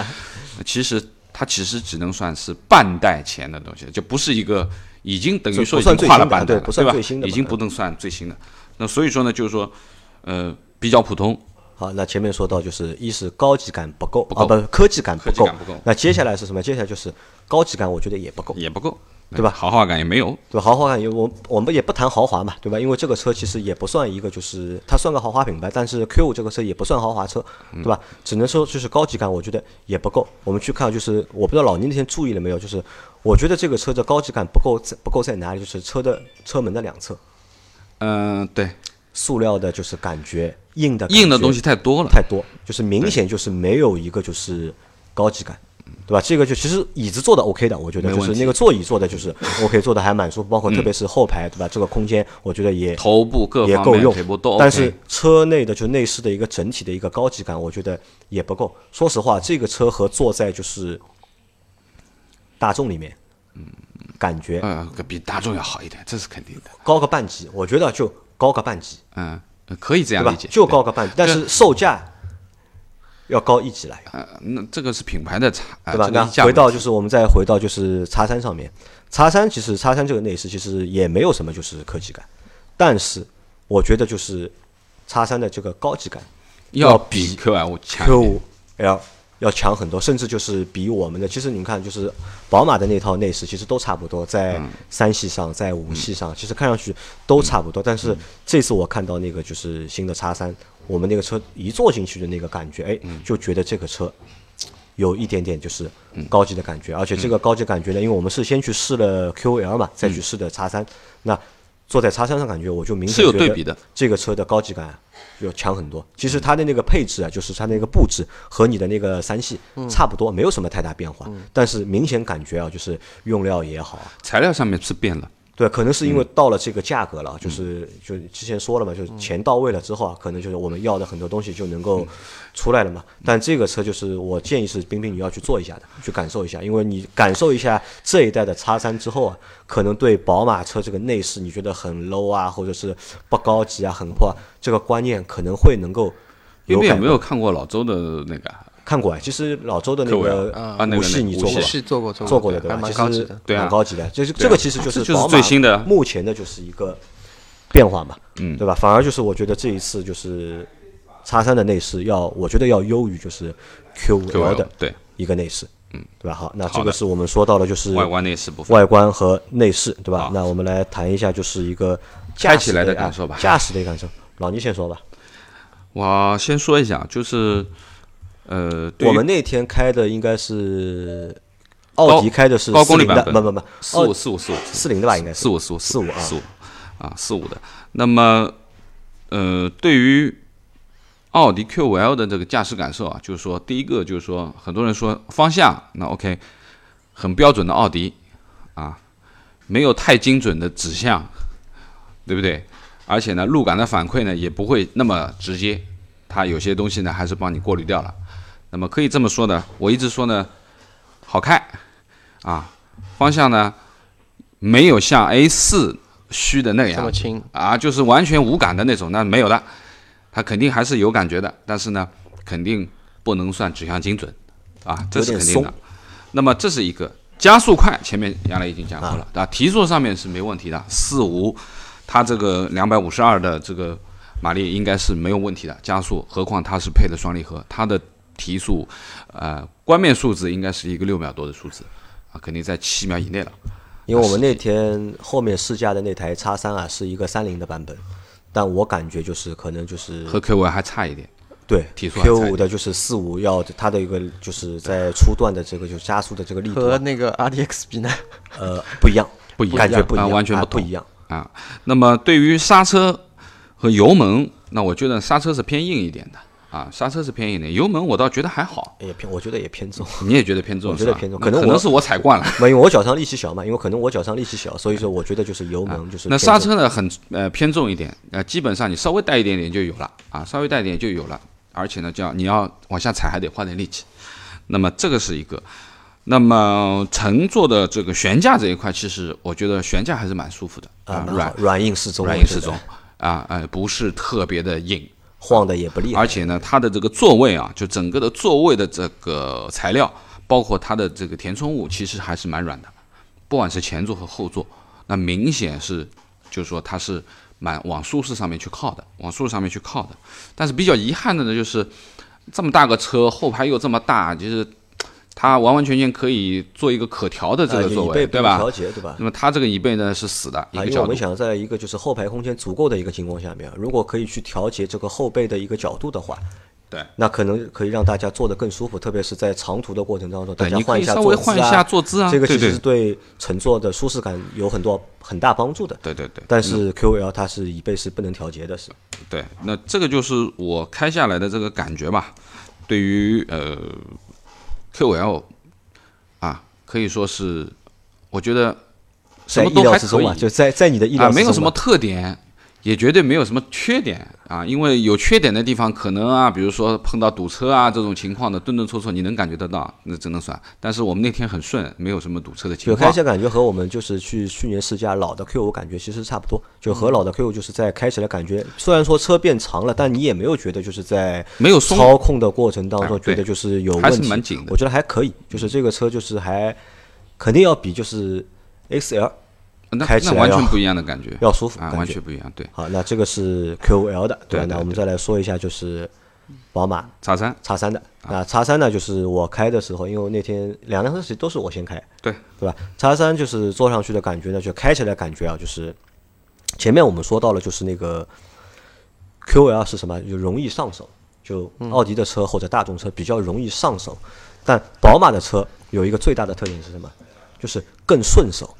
其实它其实只能算是半代前的东西，就不是一个已经等于说已经跨了版本了，对不算吧最新的已经不能算最新的。那所以说呢，就是说，呃，比较普通，好，那前面说到就是一是高级感不够，不够啊不科技感不够那接下来是什么？接下来就是高级感，我觉得也不够，也不够，对吧豪华感也没有，对吧？豪华感也我我们也不谈豪华嘛，对吧？因为这个车其实也不算一个，就是它算个豪华品牌，但是 Q 五这个车也不算豪华车，对吧？只能说就是高级感，我觉得也不够。我们去看，就是我不知道老倪那天注意了没有，就是我觉得这个车的高级感不够在不够在哪里？就是车的车门的两侧，嗯、对，塑料的，就是感觉硬的觉硬的东西太多了，太多，就是明显就是没有一个就是高级感，对吧？这个就其实椅子做的 OK 的，我觉得就是那个座椅做的就是 (laughs) OK，做的还蛮舒服，包括特别是后排，对吧？这个空间我觉得也头部各方也够用但是车内的就内饰的一个整体的一个高级感，我觉得也不够。说实话，这个车和坐在就是大众里面，嗯，感觉呃，比大众要好一点，这是肯定的，高个半级，我觉得就高个半级，嗯、呃可以这样理解，？就高个半级，但是售价要高一级来。呃，那这个是品牌的差，呃、对吧？那回到就是我们再回到就是叉三上面，叉三其实叉三这个内饰其实也没有什么就是科技感，但是我觉得就是叉三的这个高级感要比比 QL 强 Q 五 L 要强很多，甚至就是比我们的其实你们看就是宝马的那套内饰其实都差不多，在嗯。三系上，在五系上，其实看上去都差不多。但嗯。是这次我看到那个就是新的叉三，我们那个车一坐进去的那个感觉，哎，嗯。就觉得这个车。有一点点就是高级的感觉，而且这个高级感觉呢，因为我们是先去试了 QL 嘛，再去试的叉三，那坐在叉三上感觉我就明显是有觉得对比的。这个车的高级感要强很多。其实它的那个配置啊，就是它那个布置和你的那个三系差不多，没有什么太大变化，但是明显感觉啊，就是用料也好，材料上面是变了，对，可能是因为嗯。到了这个价格了，就是就之前说了嘛，就是钱到位了之后啊，可能就是我们要的很多东西就能够出来了嘛。但这个车就是我建议是冰冰你要去做一下的，去感受一下，因为你感受一下这一代的叉三之后啊，可能对宝马车这个内饰你觉得很 low 啊，或者是不高级啊，很破啊，这个观念可能会能够有改因为有没有看过老周的那个？看过啊？其实老周的那个尔啊那个五系你做过做过做做过的对吧？其实蛮高级的。对啊蛮高级的。就是这个其实就是就是最新的目前的就是一个变化嘛，嗯对吧？反而就是我觉得这一次就是叉三的内饰要，我觉得要优于就是 Q 五 L 的对一个内饰，嗯，对吧？好，那这个是我们说到了就是外观内饰部分，外观和内饰，对吧？那我们来谈一下就是一个驾驶开起来的啊感受吧驾驶的感受，老倪先说吧。我先说一下，就是呃，对我们那天开的应该是奥迪开的是高功率的，版本不不不，四五四五四五四零的吧，应该是四五四五四五啊四五啊四五的。那么呃，对于奥迪 Q5L 的这个驾驶感受啊，就是说第一个就是说，很多人说方向那 OK，很标准的奥迪啊，没有太精准的指向，对不对？而且呢，路感的反馈呢也不会那么直接，它有些东西呢还是帮你过滤掉了。那么可以这么说的，我一直说呢，好开啊，方向呢没有像 A 四虚的那样这么轻，啊，就是完全无感的那种，那没有的，它肯定还是有感觉的，但是呢，肯定不能算指向精准。啊，这是肯定的。那么这是一个加速快，前面杨磊已经讲过了，啊，提速上面是没问题的，四五，它这个两百五十二的这个马力应该是没有问题的，加速，何况它是配的双离合，它的提速，呃，关面数字应该是一个六秒多的数字，啊，肯定在七秒以内了。因为我们那天后面试驾的那台叉三啊，是一个三零的版本，但我感觉就是可能就是和 Q 五还差一点，对提速还 Q 差一点五的就是四五要它的一个就是在初段的这个就是加速的这个力和那个 RDX 比呢？呃不一样，(laughs) 不一样啊感觉不一样，完全不啊不一样。啊。那么对于刹车和油门，那我觉得刹车是偏硬一点的啊，刹车是偏硬一点，油门我倒觉得还好。也偏，我觉得也偏重。(laughs) 你也觉得偏重我是吧？觉得偏重可能可能是我踩惯了。(laughs) 没有我脚上力气小嘛，因为可能我脚上力气小，所以说我觉得就是油门就是啊那刹车呢，很呃偏重一点，呃，基本上你稍微带一点点就有了啊，稍微带一点就有了，而且呢，叫你要往下踩还得花点力气。那么这个是一个，那么乘坐的这个悬架这一块，其实我觉得悬架还是蛮舒服的啊，软软硬适中，软硬适中啊，呃，不是特别的硬，晃的也不厉害。而且呢，它的这个座位啊，就整个的座位的这个材料，包括它的这个填充物，其实还是蛮软的，不管是前座和后座，那明显是，就是说它是蛮往舒适上面去靠的，往舒适上面去靠的。但是比较遗憾的呢，就是这么大个车，后排又这么大，就是它完完全全可以做一个可调的这啊个座位，对吧？调节对吧？那么它这个椅背呢是死的一啊，个角度因为我们，想在一个就是后排空间足够的一个情况下面，如果可以去调节这个后背的一个角度的话，对。那可能可以让大家坐得更舒服，特别是在长途的过程当中，大，家换一下你可以稍坐姿啊微换一下坐姿啊，这个其实是对乘坐的舒适感有很多很大帮助的。对对对。但是 QL 它是椅背是不能调节的，是对，那这个就是我开下来的这个感觉吧。对于呃 QL 啊，可以说是我觉得什么都还可以就在在你的意料啊。没有什么特点，也绝对没有什么缺点啊。因为有缺点的地方，可能啊，比如说碰到堵车啊这种情况的，顿顿挫挫你能感觉得到，那只能算。但是我们那天很顺，没有什么堵车的情况就开。起来感觉和我们就是去去年试驾老的 Q 五感觉其实差不多，就嗯和老的 Q 五就是在开起来感觉，虽然说车变长了，但你也没有觉得就是在没有操控的过程当中觉得就是有还问题，是蛮紧的我觉得还可以，就是这个车就是还肯定要比就是 XL 那开起来完全不一样的感觉啊，要舒服啊完全不一样。对，好，那这个是 Q5L 的，对对那我们再来说一下就是宝马叉三叉三的。啊那叉三呢，就是我开的时候，因为那天两辆车其实都是我先开，对对吧？叉三就是坐上去的感觉呢，就开起来感觉啊，就是前面我们说到了，就是那个 QL 是什么，就容易上手，就奥迪的车或者大众车比较容易上手，但宝马的车有一个最大的特点是什么？就是更顺手，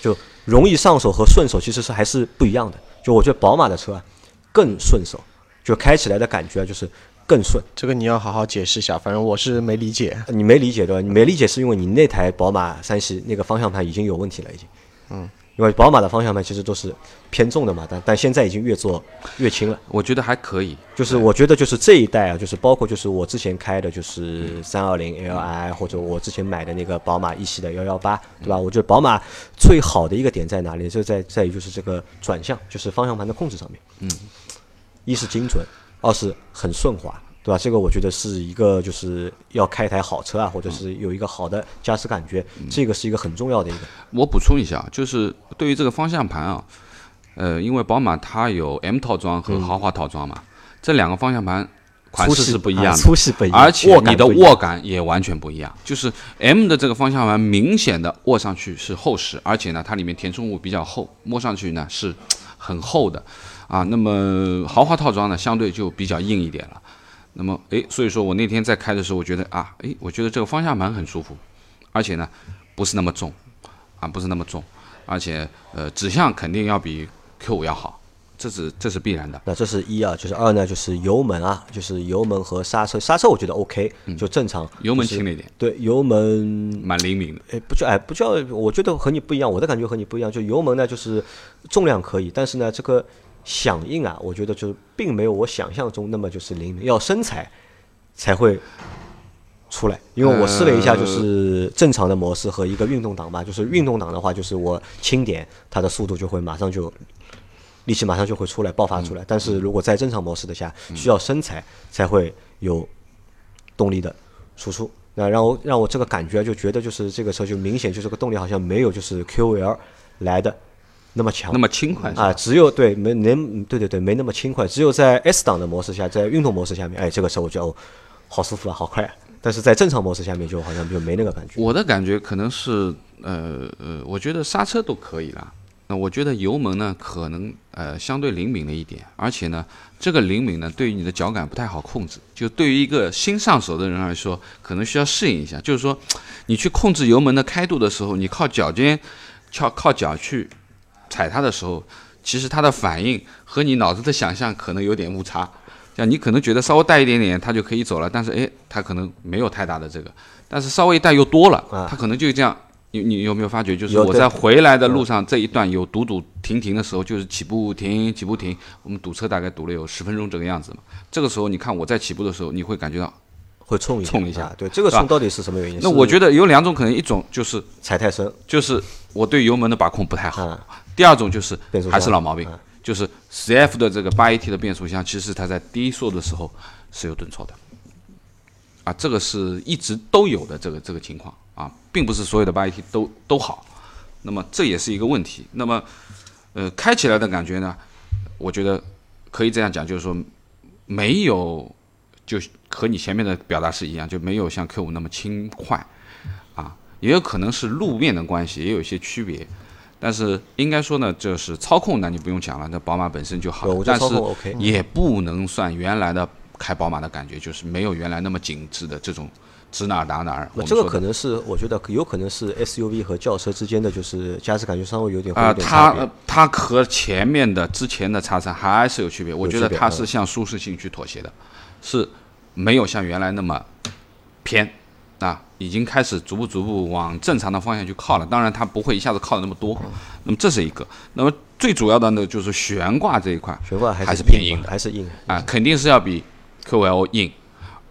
就容易上手和顺手其实是还是不一样的。就我觉得宝马的车啊更顺手，就开起来的感觉啊就是更顺。这个你要好好解释一下，反正我是没理解。你没理解对吧？你没理解是因为你那台宝马三系那个方向盘已经有问题了，已经。嗯。因为宝马的方向盘其实都是偏重的嘛，但但现在已经越做越轻了。我觉得还可以。就是我觉得就是这一代啊，就是包括就是我之前开的就是三二零 Li 或者我之前买的那个宝马一系的幺幺八，对吧？我觉得宝马最好的一个点在哪里？就在在于就是这个转向，就是方向盘的控制上面。嗯，一是精准，二是很顺滑，对吧？这个我觉得是一个就是要开一台好车啊，或者是有一个好的驾驶感觉，这个是一个很重要的一个。我补充一下，就是对于这个方向盘啊，呃，因为宝马它有 M 套装和豪华套装嘛，这两个方向盘款式是不一样的，粗细不一样，而且你的握感也完全不一样。就是 M 的这个方向盘明显的握上去是厚实，而且呢，它里面填充物比较厚，摸上去呢是很厚的啊。那么豪华套装呢，相对就比较硬一点了。那么，诶，所以说我那天在开的时候，我觉得啊，诶，我觉得这个方向盘很舒服而且呢不是那么重，啊不是那么重，而且呃指向肯定要比 Q 五要好，这是这是必然的。那这是一啊，就是二呢，就是油门啊，就是油门和刹车，刹车我觉得 OK，就正常。嗯油门轻了一点，对，油门蛮灵敏的。哎，不叫哎，不叫，我觉得和你不一样，我的感觉和你不一样。就油门呢，就是重量可以，但是呢，这个响应啊，我觉得就是并没有我想象中那么就是灵敏，要身材才会出来。因为我试了一下，就是正常的模式和一个运动档吧，就是运动档的话，就是我轻点，它的速度就会马上就力气马上就会出来爆发出来。但是如果在正常模式的下，需要身材才会有动力的输出。那让我让我这个感觉就觉得就是这个车就明显就是个动力好像没有就是 QL 来的那么强那。么轻快啊，只有对没没对对对没那么轻快，只有在 S 档的模式下，在运动模式下面，哎，这个车我觉得哦，好舒服啊，好快啊。但是在正常模式下面就好像就没那个感觉。我的感觉可能是，呃呃，我觉得刹车都可以了。那我觉得油门呢，可能呃相对灵敏了一点，而且呢，这个灵敏呢，对于你的脚感不太好控制。就对于一个新上手的人来说，可能需要适应一下。就是说，你去控制油门的开度的时候，你靠脚尖，靠靠脚去踩它的时候，其实它的反应和你脑子的想象可能有点误差。像你可能觉得稍微带一点点，它就可以走了，但是诶，它可能没有太大的这个，但是稍微一带又多了，啊它可能就这样。你你有没有发觉，就是我在回来的路上这一段有堵堵停停的时候，就是起步停起步停，我们堵车大概堵了有十分钟这个样子嘛。这个时候你看我在起步的时候，你会感觉到，会冲一冲一下啊对，这个冲到底是什么原因？那我觉得得有两种可能，一种就是踩太深，就是我对油门的把控不太好，啊，第二种就是还是老毛病啊，就是 CF 的这个八 AT 的变速箱，其实它在低速的时候是有顿挫的，啊，这个是一直都有的这个这个情况啊，并不是所有的八 AT 都都好，那么这也是一个问题。那么，呃，开起来的感觉呢，我觉得可以这样讲，就是说没有就和你前面的表达是一样，就没有像 Q 五那么轻快啊，也有可能是路面的关系，也有一些区别。但是应该说呢，就是操控呢，你不用讲了，那宝马本身就好但是也不能算原来的开宝马的感觉，就是没有原来那么紧致的这种指哪打哪儿。我那这个可能是我觉得有可能是 SUV 和轿车之间的就是驾驶感觉稍微有点会啊、它呃。它和前面的之前的叉三还是有区别。我觉得它是向舒适性去妥协的，是没有像原来那么偏啊，已经开始逐步逐步往正常的方向去靠了。当然，它不会一下子靠的那么多。嗯那么这是一个。那么最主要的呢，就是悬挂这一块悬挂还是是偏硬的还是硬。啊，肯定是要比 QL 硬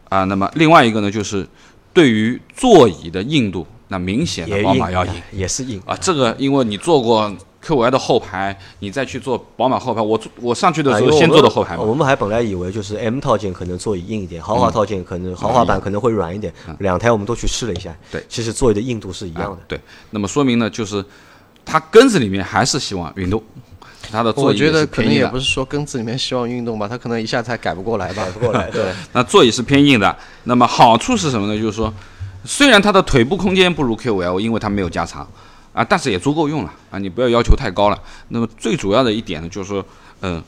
啊。那么另外一个呢，就是对于座椅的硬度，那明显的宝马要硬。也是硬啊，这个因为你坐过 QL 的后排，你再去坐宝马后排，我我上去的啊时候先坐的后排嘛，我们还本来以为就是 M 套件可能座椅硬一点，豪华套件可能豪华版可能会软一点。两台我们都去试了一下，对其实座椅的硬度是一样的。对，那么说明呢，就是它根子里面还是希望运动，它的座我椅我觉得可能也不是说根子里面希望运动吧，它可能一下才改不过来吧。改不过来，(laughs) 对，那座椅是偏硬的。那么好处是什么呢？就是说，虽然它的腿部空间不如 QL，因为它没有加长啊，但是也足够用了啊，你不要要求太高了。那么最主要的一点呢，就是说，嗯、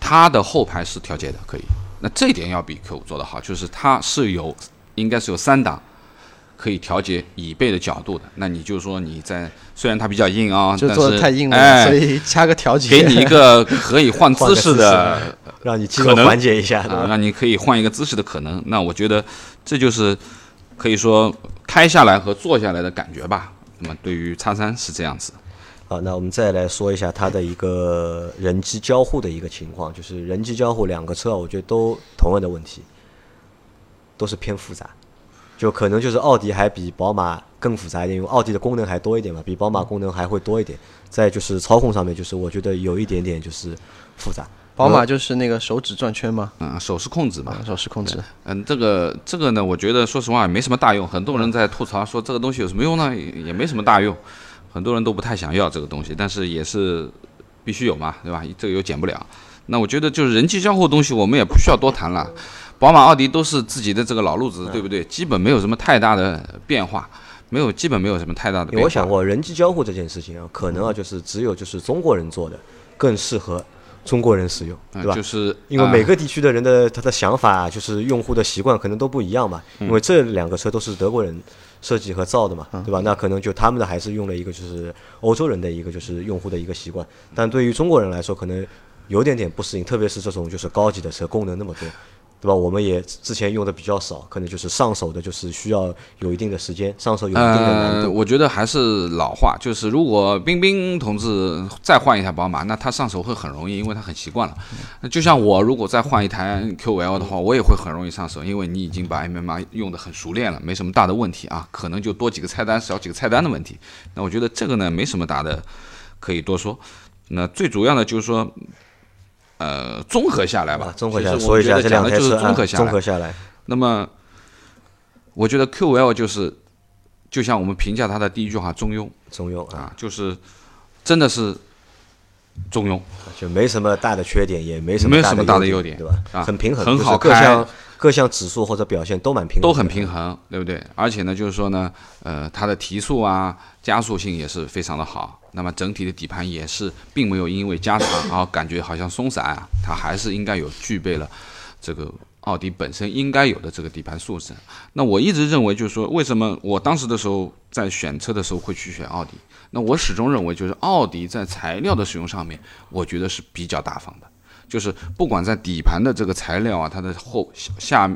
它的后排是调节的，可以。那这一点要比 Q 五做得好，就是它是有应该是有三档可以调节椅背的角度的。那你就说你在虽然它比较硬啊，就做的太硬了，哎所以加个调节。给你一个可以换 (laughs) 姿势的让你可能缓解一下，对啊，吧？让你可以换一个姿势的可能。那我觉得这就是可以说开下来和坐下来的感觉吧。那么对于叉三是这样子，好，那我们再来说一下它的一个人机交互的一个情况，就是人机交互两个车，我觉得都同样的问题，都是偏复杂，就可能就是奥迪还比宝马更复杂一点，因为奥迪的功能还多一点嘛，比宝马功能还会多一点。再就是操控上面，就是我觉得有一点点就是复杂。宝马就是那个手指转圈嘛，嗯，手势控制嘛。啊，手势控制。嗯，这个这个呢，我觉得说实话也没什么大用。很多人在吐槽说这个东西有什么用呢？也也没什么大用，很多人都不太想要这个东西，但是也是必须有嘛，对吧？这个又减不了。那我觉得就是人机交互东西，我们也不需要多谈了。宝马、奥迪都是自己的这个老路子，对不对？基本没有什么太大的变化，没有基本没有什么太大的变化。因为我想过人机交互这件事情啊，可能啊就是只有就是中国人做的更适合中国人使用，嗯对吧？就是因为啊每个地区的人的他的想法，就是用户的习惯可能都不一样嘛。嗯因为这两个车都是德国人设计和造的嘛，嗯对吧？那可能就他们的还是用了一个就是欧洲人的一个就是用户的一个习惯，但对于中国人来说，可能有点点不适应，特别是这种就是高级的车，功能那么多。对吧？我们也之前用的比较少，可能就是上手的，就是需要有一定的时间，上手有一定的难呃，度。我觉得还是老话，就是如果冰冰同志再换一台宝马，那他上手会很容易，因为他很习惯了。那就像我如果再换一台 QL 的话，我也会很容易上手，因为你已经把 MMA 用的很熟练了，没什么大的问题啊，可能就多几个菜单、少几个菜单的问题。那我觉得这个呢，没什么大的可以多说。那最主要的就是说，呃，综合下来吧。啊，，综合一下这讲的就是两台车，啊综合下来。综。合下来，那么，我觉得 QL 就是，就像我们评价他的第一句话，中庸。中庸啊，啊，就是真的是中庸，就没什么大的缺点，也没什么没什么大大的优点对吧？啊很平衡，很好开各项各项指数或者表现都蛮平衡，都很平衡，对不对？而且呢，就是说呢，呃，它的提速啊、加速性也是非常的好。那么整体的底盘也是，并没有因为加长而感觉好像松散啊，它还是应该有具备了这个奥迪本身应该有的这个底盘素质。那我一直认为，就是说，为什么我当时的时候在选车的时候会去选奥迪？那我始终认为，就是奥迪在材料的使用上面，我觉得是比较大方的。就是不管在底盘的这个材料啊，它的后下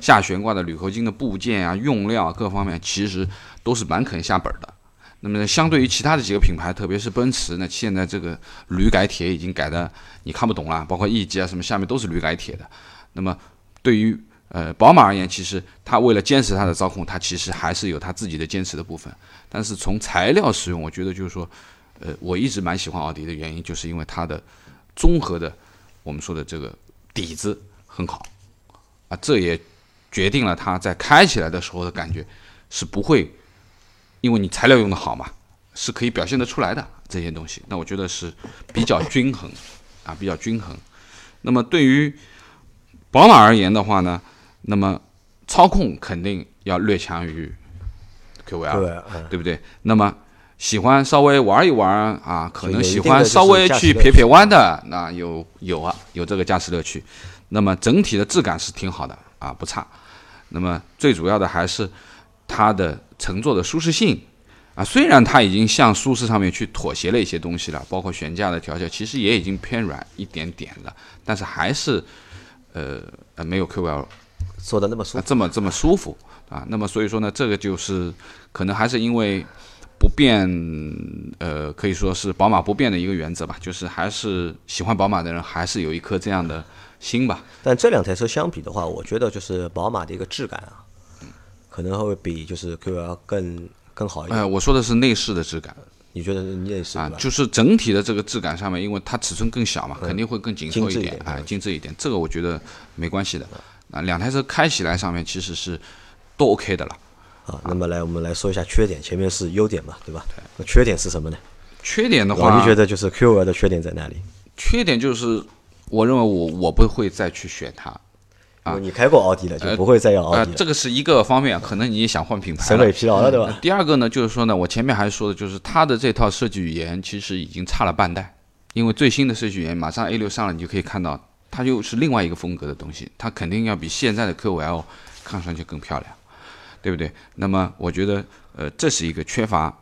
下悬挂的铝合金的部件啊、用料啊各方面，其实都是蛮肯下本的。那么，相对于其他的几个品牌，特别是奔驰呢，现在这个铝改铁已经改的你看不懂了，包括 E 级啊什么下面都是铝改铁的。那么对于呃宝马而言，其实它为了坚持它的操控，它其实还是有它自己的坚持的部分。但是从材料使用，我觉得就是说，呃，我一直蛮喜欢奥迪的原因，就是因为它的综合的我们说的这个底子很好啊，这也决定了它在开起来的时候的感觉是不会，因为你材料用的好嘛，是可以表现得出来的这些东西。那我觉得是比较均衡啊，比较均衡。那么对于宝马而言的话呢，那么操控肯定要略强于 QL，对，嗯，对不对？那么喜欢稍微玩一玩啊，可能喜欢稍微去撇撇弯的，那有有啊，有这个驾驶乐趣。那么整体的质感是挺好的啊，不差。那么最主要的还是它的乘坐的舒适性啊，虽然它已经向舒适上面去妥协了一些东西了，包括悬架的调校，其实也已经偏软一点点了，但是还是呃呃没有 QL 坐的那么舒这么这么舒服啊。那么所以说呢，这个就是可能还是因为不变，呃，可以说是宝马不变的一个原则吧，就是还是喜欢宝马的人还是有一颗这样的心吧。但这两台车相比的话，我觉得就是宝马的一个质感啊，可能会比就是 QL 更更好一点。呃，我说的是内饰的质感你觉得你也是对，吧？啊就是整体的这个质感上面，因为它尺寸更小嘛，肯定会更紧凑一点，哎，点嗯精致一点，这个我觉得没关系的。啊，两台车开起来上面其实是都 OK 的了。啊，那么来我们来说一下缺点，前面是优点嘛，对吧？那缺点是什么呢？缺点的话，老倪觉得就是 QL 的缺点在哪里？缺点就是，我认为我我不会再去选它。啊你开过奥迪了，就不会再要奥呃，迪了，这个是一个方面，可能你也想换品牌审美疲劳了，对吧？第二个呢，就是说呢，我前面还说的，就是它的这套设计语言其实已经差了半代，因为最新的设计语言马上 A 六上了，你就可以看到它又是另外一个风格的东西，它肯定要比现在的 QL 看上去更漂亮，对不对？那么我觉得，呃，这是一个缺乏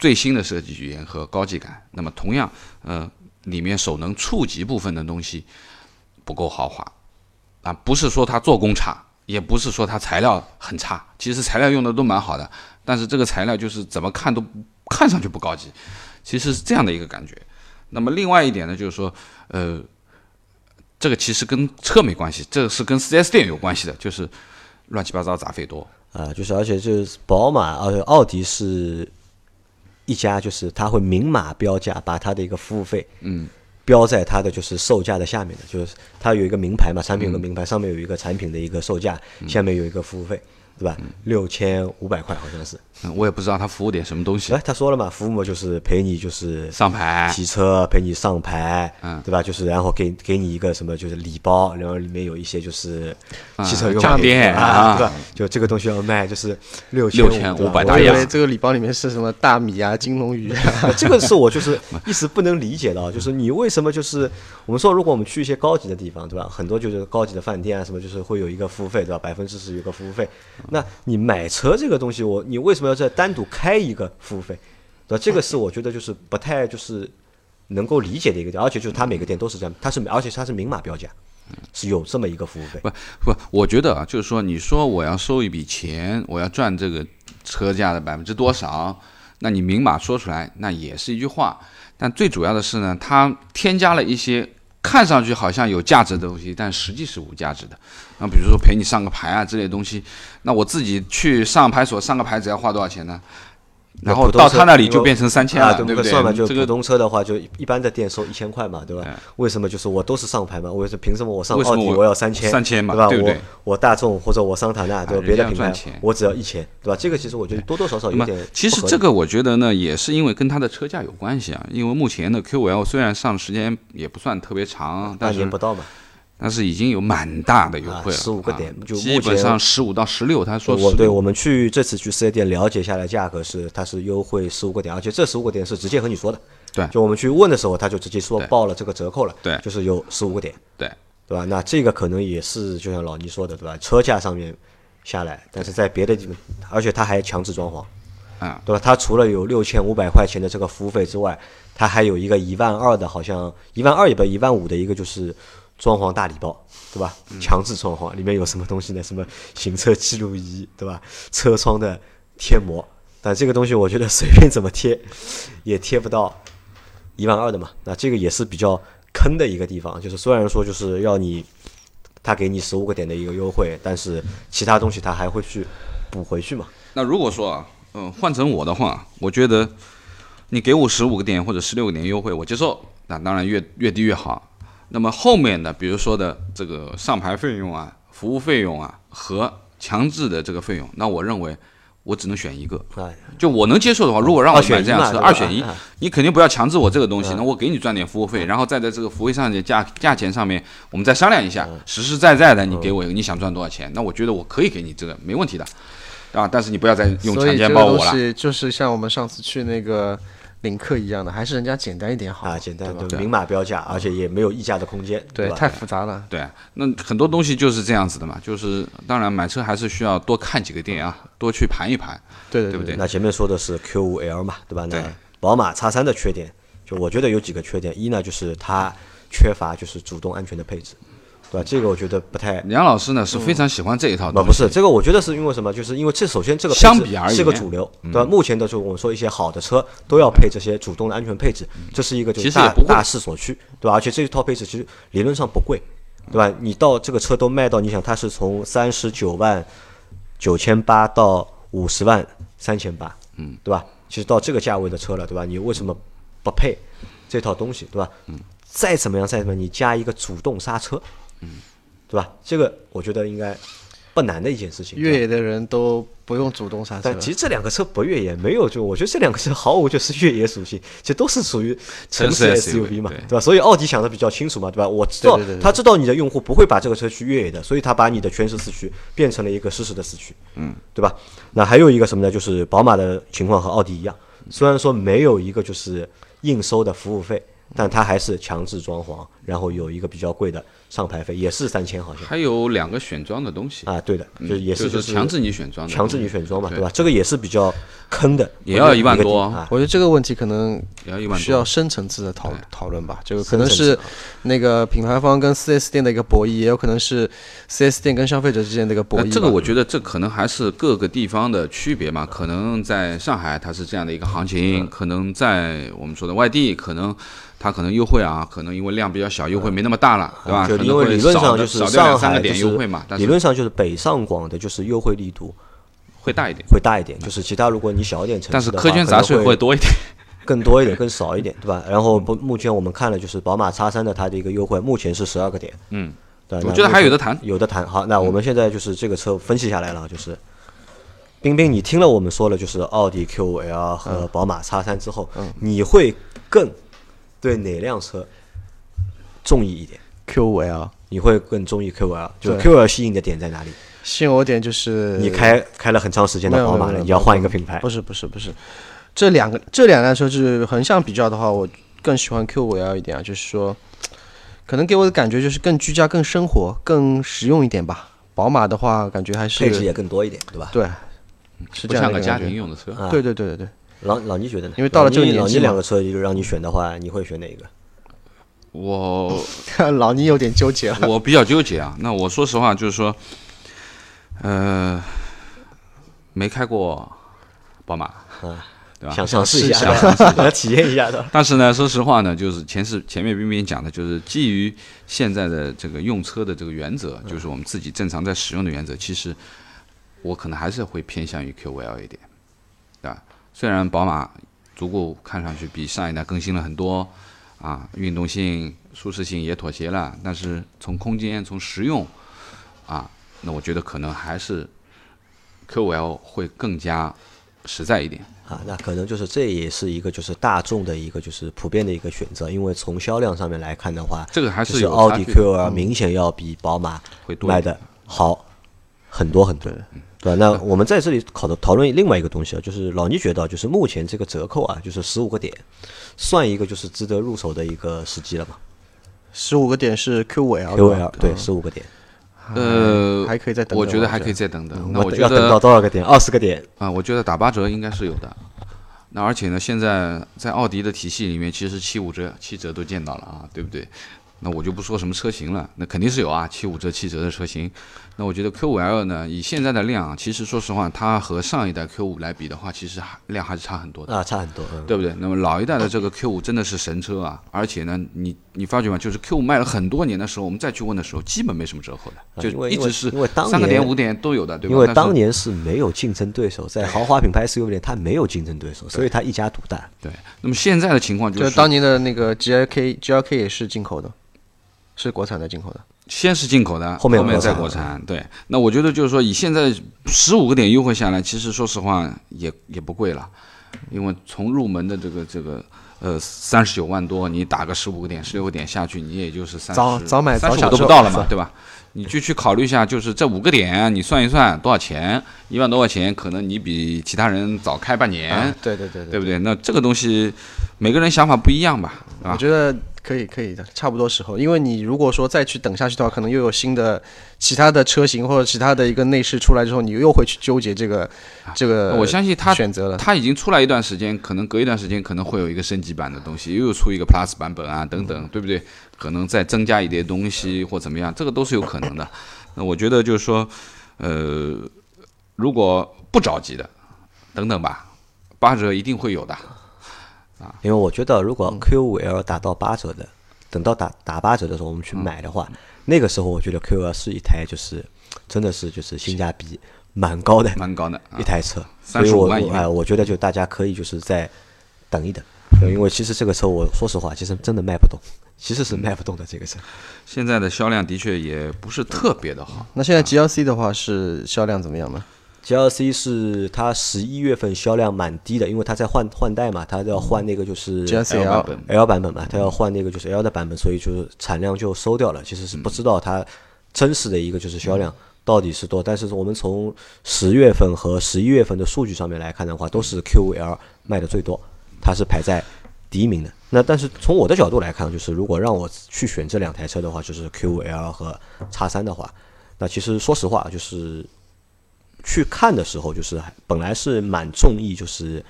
最新的设计语言和高级感。那么同样，呃，里面手能触及部分的东西不够豪华，啊，不是说它做工差，也不是说它材料很差，其实材料用的都蛮好的，但是这个材料就是怎么看都看上去不高级，其实是这样的一个感觉。那么另外一点呢，就是说，呃，这个其实跟车没关系，这个是跟 4S 店有关系的，就是乱七八糟杂费多。啊，就是而且就是宝马，呃，奥迪是一家，就是它会明码标价，把它的一个服务费，嗯，标在它的就是售价的下面的，就是它有一个名牌嘛，产品有个嗯。名牌，上面有一个产品的一个售价，下面有一个服务费。对吧？六千五百块好像是。嗯我也不知道他服务点什么东西哎，，他说了嘛，服务嘛就是陪你就是上牌骑车，陪你上牌，嗯对吧？就是然后给给你一个什么就是礼包，然后里面有一些就是啊汽车用家品啊，对吧？就这个东西要卖就是六6500对吧大洋我以为这个礼包里面是什么大米啊、金龙鱼 (laughs) 这个是我就是一直不能理解的啊，就是你为什么就是我们说，如果我们去一些高级的地方，对吧？很多就是高级的饭店啊，什么就是会有一个服务费，对吧？百分之十有个服务费。那你买车这个东西，我你为什么要再单独开一个服务费？对吧？这个是我觉得就是不太就是能够理解的一个点，而且就是它每个店都是这样，它是而且它是明码标价，是有这么一个服务费。不不，我觉得啊，就是说，你说我要收一笔钱，我要赚这个车价的百分之多少，那你明码说出来，那也是一句话。但最主要的是呢，它添加了一些看上去好像有价值的东西，但实际是无价值的。那比如说陪你上个牌啊之类的东西，那我自己去上牌所上个牌子要花多少钱呢？然后到他那里就变成三千啊，了，对不对？对算嘛，就普这个通车的话，就一般的店收一千块嘛，对吧？为什么就是我都是上牌嘛？为什么凭什么我上奥迪我要三千？3000嘛对吧？我我大众或者我桑塔纳，对别的品牌我只要一千，对吧？这个其实我觉得多多少少有点。其实这个我觉得呢，也是因为跟它的车价有关系啊。因为目前的 Q 五 L 虽然上时间也不算特别长，但半是年不到嘛，但是已经有蛮大的优惠了，十五、啊个点啊就目基本前上十五到十六，他说16我对我们去这次去四 S 店了解下来，价格是它是优惠十五个点，而且这十五个点是直接和你说的。对就我们去问的时候，他就直接说报了这个折扣了，对就是有十五个点，对对吧？那这个可能也是就像老倪说的，对吧？车价上面下来，但是在别的地方，而且他还强制装潢，啊，对吧？他除了有六千五百块钱的这个服务费之外，他还有一个一万二的，好像一万二也不一万五的一个就是装潢大礼包，对吧？强制装潢里面有什么东西呢？什么行车记录仪，对吧？车窗的贴膜，但这个东西我觉得随便怎么贴 (laughs) 也贴不到一万二的嘛。那这个也是比较坑的一个地方，就是虽然说就是要你他给你十五个点的一个优惠，但是其他东西他还会去补回去嘛。那如果说啊，嗯，换成我的话，我觉得你给我十五个点或者十六个点优惠，我接受。那当然越越低越好。那么后面的，比如说的这个上牌费用啊、服务费用啊和强制的这个费用，那我认为我只能选一个。哎，就我能接受的话，如果让我选买这辆车，二选一啊，你肯定不要强制我这个东西，那我给你赚点服务费，然后再在这个服务上的价价钱上面，我们再商量一下，实实在在的，你给我一个你想赚多少钱，那我觉得我可以给你这个没问题的，啊，但是你不要再用强所以这个奸包我了。东西就是像我们上次去那个领克一样的，还是人家简单一点好啊，简单对吧对，明码标价，而且也没有溢价的空间，对，吧？太复杂了。对，那很多东西就是这样子的嘛，就是当然买车还是需要多看几个店啊，多去盘一盘。对对对不对那前面说的是 Q 五 L 嘛，对吧？那对宝马叉三的缺点，就我觉得有几个缺点，一呢就是它缺乏就是主动安全的配置，对吧？这个我觉得不太。梁老师呢是非常喜欢这一套不东西，不是这个，我觉得是因为什么？就是因为这首先这个相比而言是个主流，对吧？目前的就我们说一些好的车都要配这些主动的安全配置，这是一个就是大大势所趋，对吧？而且这一套配置其实理论上不贵，对吧？你到这个车都卖到，你想它是从三十九万九千八到五十万三千八，嗯，对吧？其实到这个价位的车了，对吧？你为什么不配这套东西，对吧？嗯，再怎么样，再怎么样，你加一个主动刹车，嗯，对吧？这个我觉得应该不难的一件事情。越野的人都不用主动刹车但，其实这两个车不越野，没有就我觉得这两个车毫无就是越野属性，其实都是属于城市 SUV 嘛，对对吧？所以奥迪想的比较清楚嘛，对吧？我知道他知道你的用户不会把这个车去越野的，所以他把你的全时四驱变成了一个实时的四驱，嗯，对吧？那还有一个什么呢？就是宝马的情况和奥迪一样，虽然说没有一个就是应收的服务费，但它还是强制装潢，然后有一个比较贵的上牌费，也是三千好像。还有两个选装的东西，啊，对的，就是也是就是是强制你选装的，强制你选装嘛，对。对吧？这个也是比较坑的，也要一万多。啊。我觉得这个问题可能也要一万多。需要深层次的讨讨论吧。这个可能是那个品牌方跟 4S 店的一个博弈，也有可能是 4S 店跟消费者之间的一个博弈这个我觉得这可能还是各个地方的区别嘛，可能在上海它是这样的一个行情，可能在我们说的外地，可能它可能优惠啊，可能因为量比较小，优惠没那么大了，对吧？就因为理论上就是上海就是优惠嘛，理论上就是北上广的，就是优惠力度会大一点，会大一点，就是其他如果你小一点城市但是的话苛捐杂税会会多一点。(laughs) 更多一点，更少一点，对吧？然后不，目前我们看了就是宝马叉三的它的一个优惠，目前是十二个点，嗯，对，我觉得还有的谈有的谈。好，那我们现在就是这个车分析下来了，就是冰冰，你听了我们说了，就是奥迪 Q 五 L 和嗯宝马叉三之后，你会更对哪辆车中意一点？Q 五 L 你会更中意 Q 五 L？就 Q 五 L 吸引的点在哪里？吸引我点就是你开开了很长时间的宝马了，你要换一个品牌不，是不是不是，这两个这两辆车是横向比较的话，我更喜欢 Q 五 L 一点啊，就是说，可能给我的感觉就是更居家、更生活、更实用一点吧。宝马的话，感觉还是配置也更多一点，对吧？对，是这样的像个家。庭用的车。啊对对对对对，老老倪觉得呢？因为到了这个年纪老倪两个车就让你选的话，你会选哪一个？我 (laughs) 老倪有点纠结了。我比较纠结啊。那我说实话，就是说，呃，没开过宝马，对吧？想尝试一下，想体验一下的。(laughs) 但是呢，说实话呢，就是前是前面冰冰讲的，就是基于现在的这个用车的这个原则，就是我们自己正常在使用的原则，其实我可能还是会偏向于 Q5L 一点，对吧？虽然宝马足够看上去比上一代更新了很多，啊，运动性、舒适性也妥协了，但是从空间、从实用，啊，那我觉得可能还是 Q5L 会更加实在一点。啊，那可能就是这也是一个就是大众的一个就是普遍的一个选择，因为从销量上面来看的话，这个还是是奥迪有差距的 Q 2明显要比宝马会多卖的好很多很多，对吧？那我们在这里讨论讨论另外一个东西啊，就是老倪觉得就是目前这个折扣啊，就是十五个点，算一个就是值得入手的一个时机了嘛十五个点是 Q 五 L，Q 五 L 对十五个点，呃，还可以再等等我觉得还可以再等等。那我觉得要等到多少个点？二十个点，啊，我觉得打八折应该是有的。那而且呢，现在在奥迪的体系里面，其实七五折、七折都见到了啊，对不对？那我就不说什么车型了，那肯定是有啊，七五折、七折的车型。那我觉得 Q5L 呢，以现在的量，其实说实话，它和上一代 Q5 来比的话，其实还量还是差很多的。啊，差很多，嗯，对不对？那么老一代的这个 Q 五真的是神车啊！而且呢，你你发觉吗？就是 Q 五卖了很多年的时候，我们再去问的时候，基本没什么折扣的，啊因为就一直是因为当三个点、五点都有的，对吧？因为当年是没有竞争对手，在豪华品牌 SUV 里它没有竞争对手，所以它一家独大。对，那么现在的情况就就是当年的那个 GLK GLK 也是进口的，是国产的进口的。先是进口的，后面再国产。对，那我觉得就是说，以现在十五个点优惠下来，其实说实话也也不贵了，因为从入门的这个这个呃三十九万多，你打个十五个点、十六个点下去，你也就是三早早买三十早享受都不到了嘛，对吧？你就去考虑一下，就是这五个点，你算一算多少钱？一万多块钱，可能你比其他人早开半年，啊对对对对不对？那这个东西每个人想法不一样吧，啊我，觉得可以可以的，差不多时候。因为你如果说再去等下去的话，可能又有新的其他的车型或者其他的一个内饰出来之后，你又会去纠结这个这个。我相信他选择了。他已经出来一段时间，可能隔一段时间可能会有一个升级版的东西，又有出一个 Plus 版本啊，等等，对不对？可能再增加一点东西或怎么样，这个都是有可能的。那我觉得就是说，呃，如果不着急的，等等吧，八折一定会有的。因为我觉得，如嗯。果 Q 五 L 打到八折的，等到打打八折的时候，我们去买的话，嗯那个时候我觉得 Q 2是一台就是真的是就是性价比蛮高的蛮高的啊。一台车，所以我哎，我觉得就大家可以就是再等一等，因为其实这个车我说实话，其实真的卖不动，其实是卖不动的这个车。现在的销量的确也不是特别的好。那现在 GLC 的话是销量怎么样呢？GLC 是它十一月份销量蛮低的，因为它在换换代嘛，它要换那个就是 GLC L 版 L 本 L 版本嘛，它要换那个就是 L 的版本，所以就是产量就收掉了。其实是不知道它真实的一个就是销量到底是多，但是我们从十月份和十一月份的数据上面来看的话，都是 Q5L 卖的最多，它是排在第一名的。那但是从我的角度来看，就是如果让我去选这两台车的话，就是 Q5L 和叉三的话，那其实说实话就是。去看的时候，就是还本来是蛮中意就是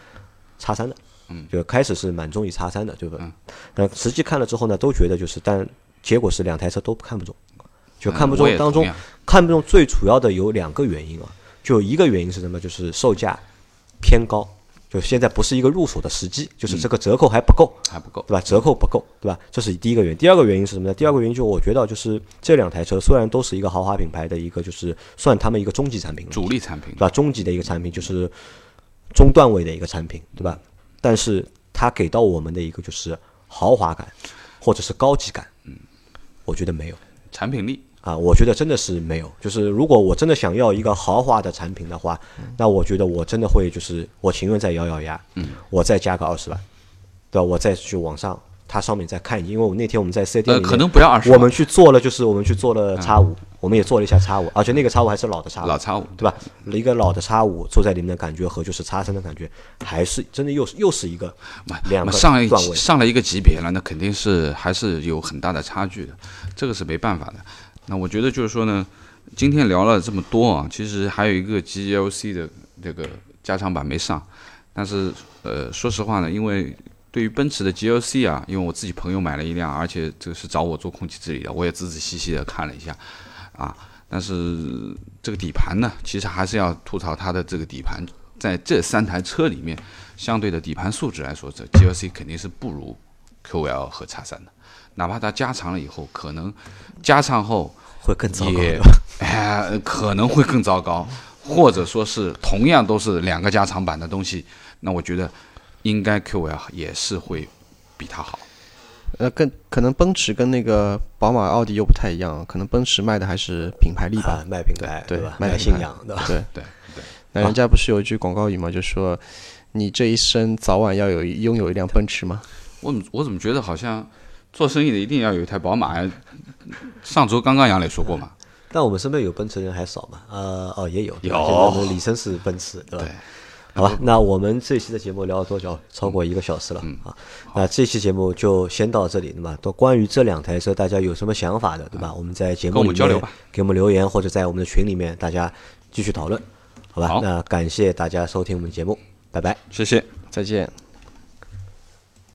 叉三的，嗯，就开始是蛮中意叉三的，对吧？嗯，那实际看了之后呢，都觉得就是，但结果是两台车都看不中，就看不中当中看不中最主要的有两个原因啊，就一个原因是什么？就是售价偏高，就现在不是一个入手的时机，就是这个折扣还不够，还不够。对吧？折扣不够，对吧？这是第一个原因。第二个原因是什么呢？第二个原因就我觉得就是这两台车虽然都是一个豪华品牌的一个，就是算他们一个中级产品，主力产品对吧？中级的一个产品就是中段位的一个产品，对吧？但是它给到我们的一个就是豪华感或者是高级感，嗯，我觉得没有。产品力啊，我觉得真的是没有。就是如果我真的想要一个豪华的产品的话，那我觉得我真的会就是我情愿再咬咬牙，嗯，我再加个二十万，对吧？我再去网上它上面再看一眼，因为我那天我们在四 S 店里，呃可能不要二十我们去做了，就是我们去做了叉五，我们也做了一下叉五，而且那个叉五还是老的叉五，老叉五对吧？一个老的叉五坐在里面的感觉和就是叉三的感觉，还是真的又是又是一个两个上。上了一个级别了，那肯定是还是有很大的差距的，这个是没办法的。那我觉得就是说呢，今天聊了这么多啊，其实还有一个 GLC 的这个加长版没上，但是呃，说实话呢，因为对于奔驰的 GLC 啊，因为我自己朋友买了一辆，而且这个是找我做空气治理的，我也仔仔细细的看了一下，啊，但是这个底盘呢，其实还是要吐槽它的这个底盘，在这三台车里面，相对的底盘素质来说，这 GLC 肯定是不如 QL 和叉三的，哪怕它加长了以后，可能加长后会更糟糕？(laughs) 哎，可能会更糟糕，或者说是同样都是两个加长版的东西，那我觉得应该 QL 也是会比它好。呃，跟可能奔驰跟那个宝马、奥迪又不太一样，可能奔驰卖的还是品牌力吧啊，。卖品牌对吧？卖信仰，(laughs) 对吧？对对对，那人家不是有一句广告语嘛？就说你这一生早晚要有拥有一辆奔驰吗？我怎么我怎么觉得好像做生意的一定要有一台宝马？上周刚刚杨磊说过嘛，但我们身边有奔驰的人还少嘛？呃，哦，也有，有我们李生是奔驰，对吧？对好吧，那我们这期的节目聊了多久？超过一个小时了、嗯啊。那这期节目就先到这里，那么都关于这两台车，大家有什么想法的，对吧？我们在节目跟我里面们交流吧给我们留言，或者在我们的群里面大家继续讨论，好吧？好那感谢大家收听我们节目，拜拜。谢谢。再见。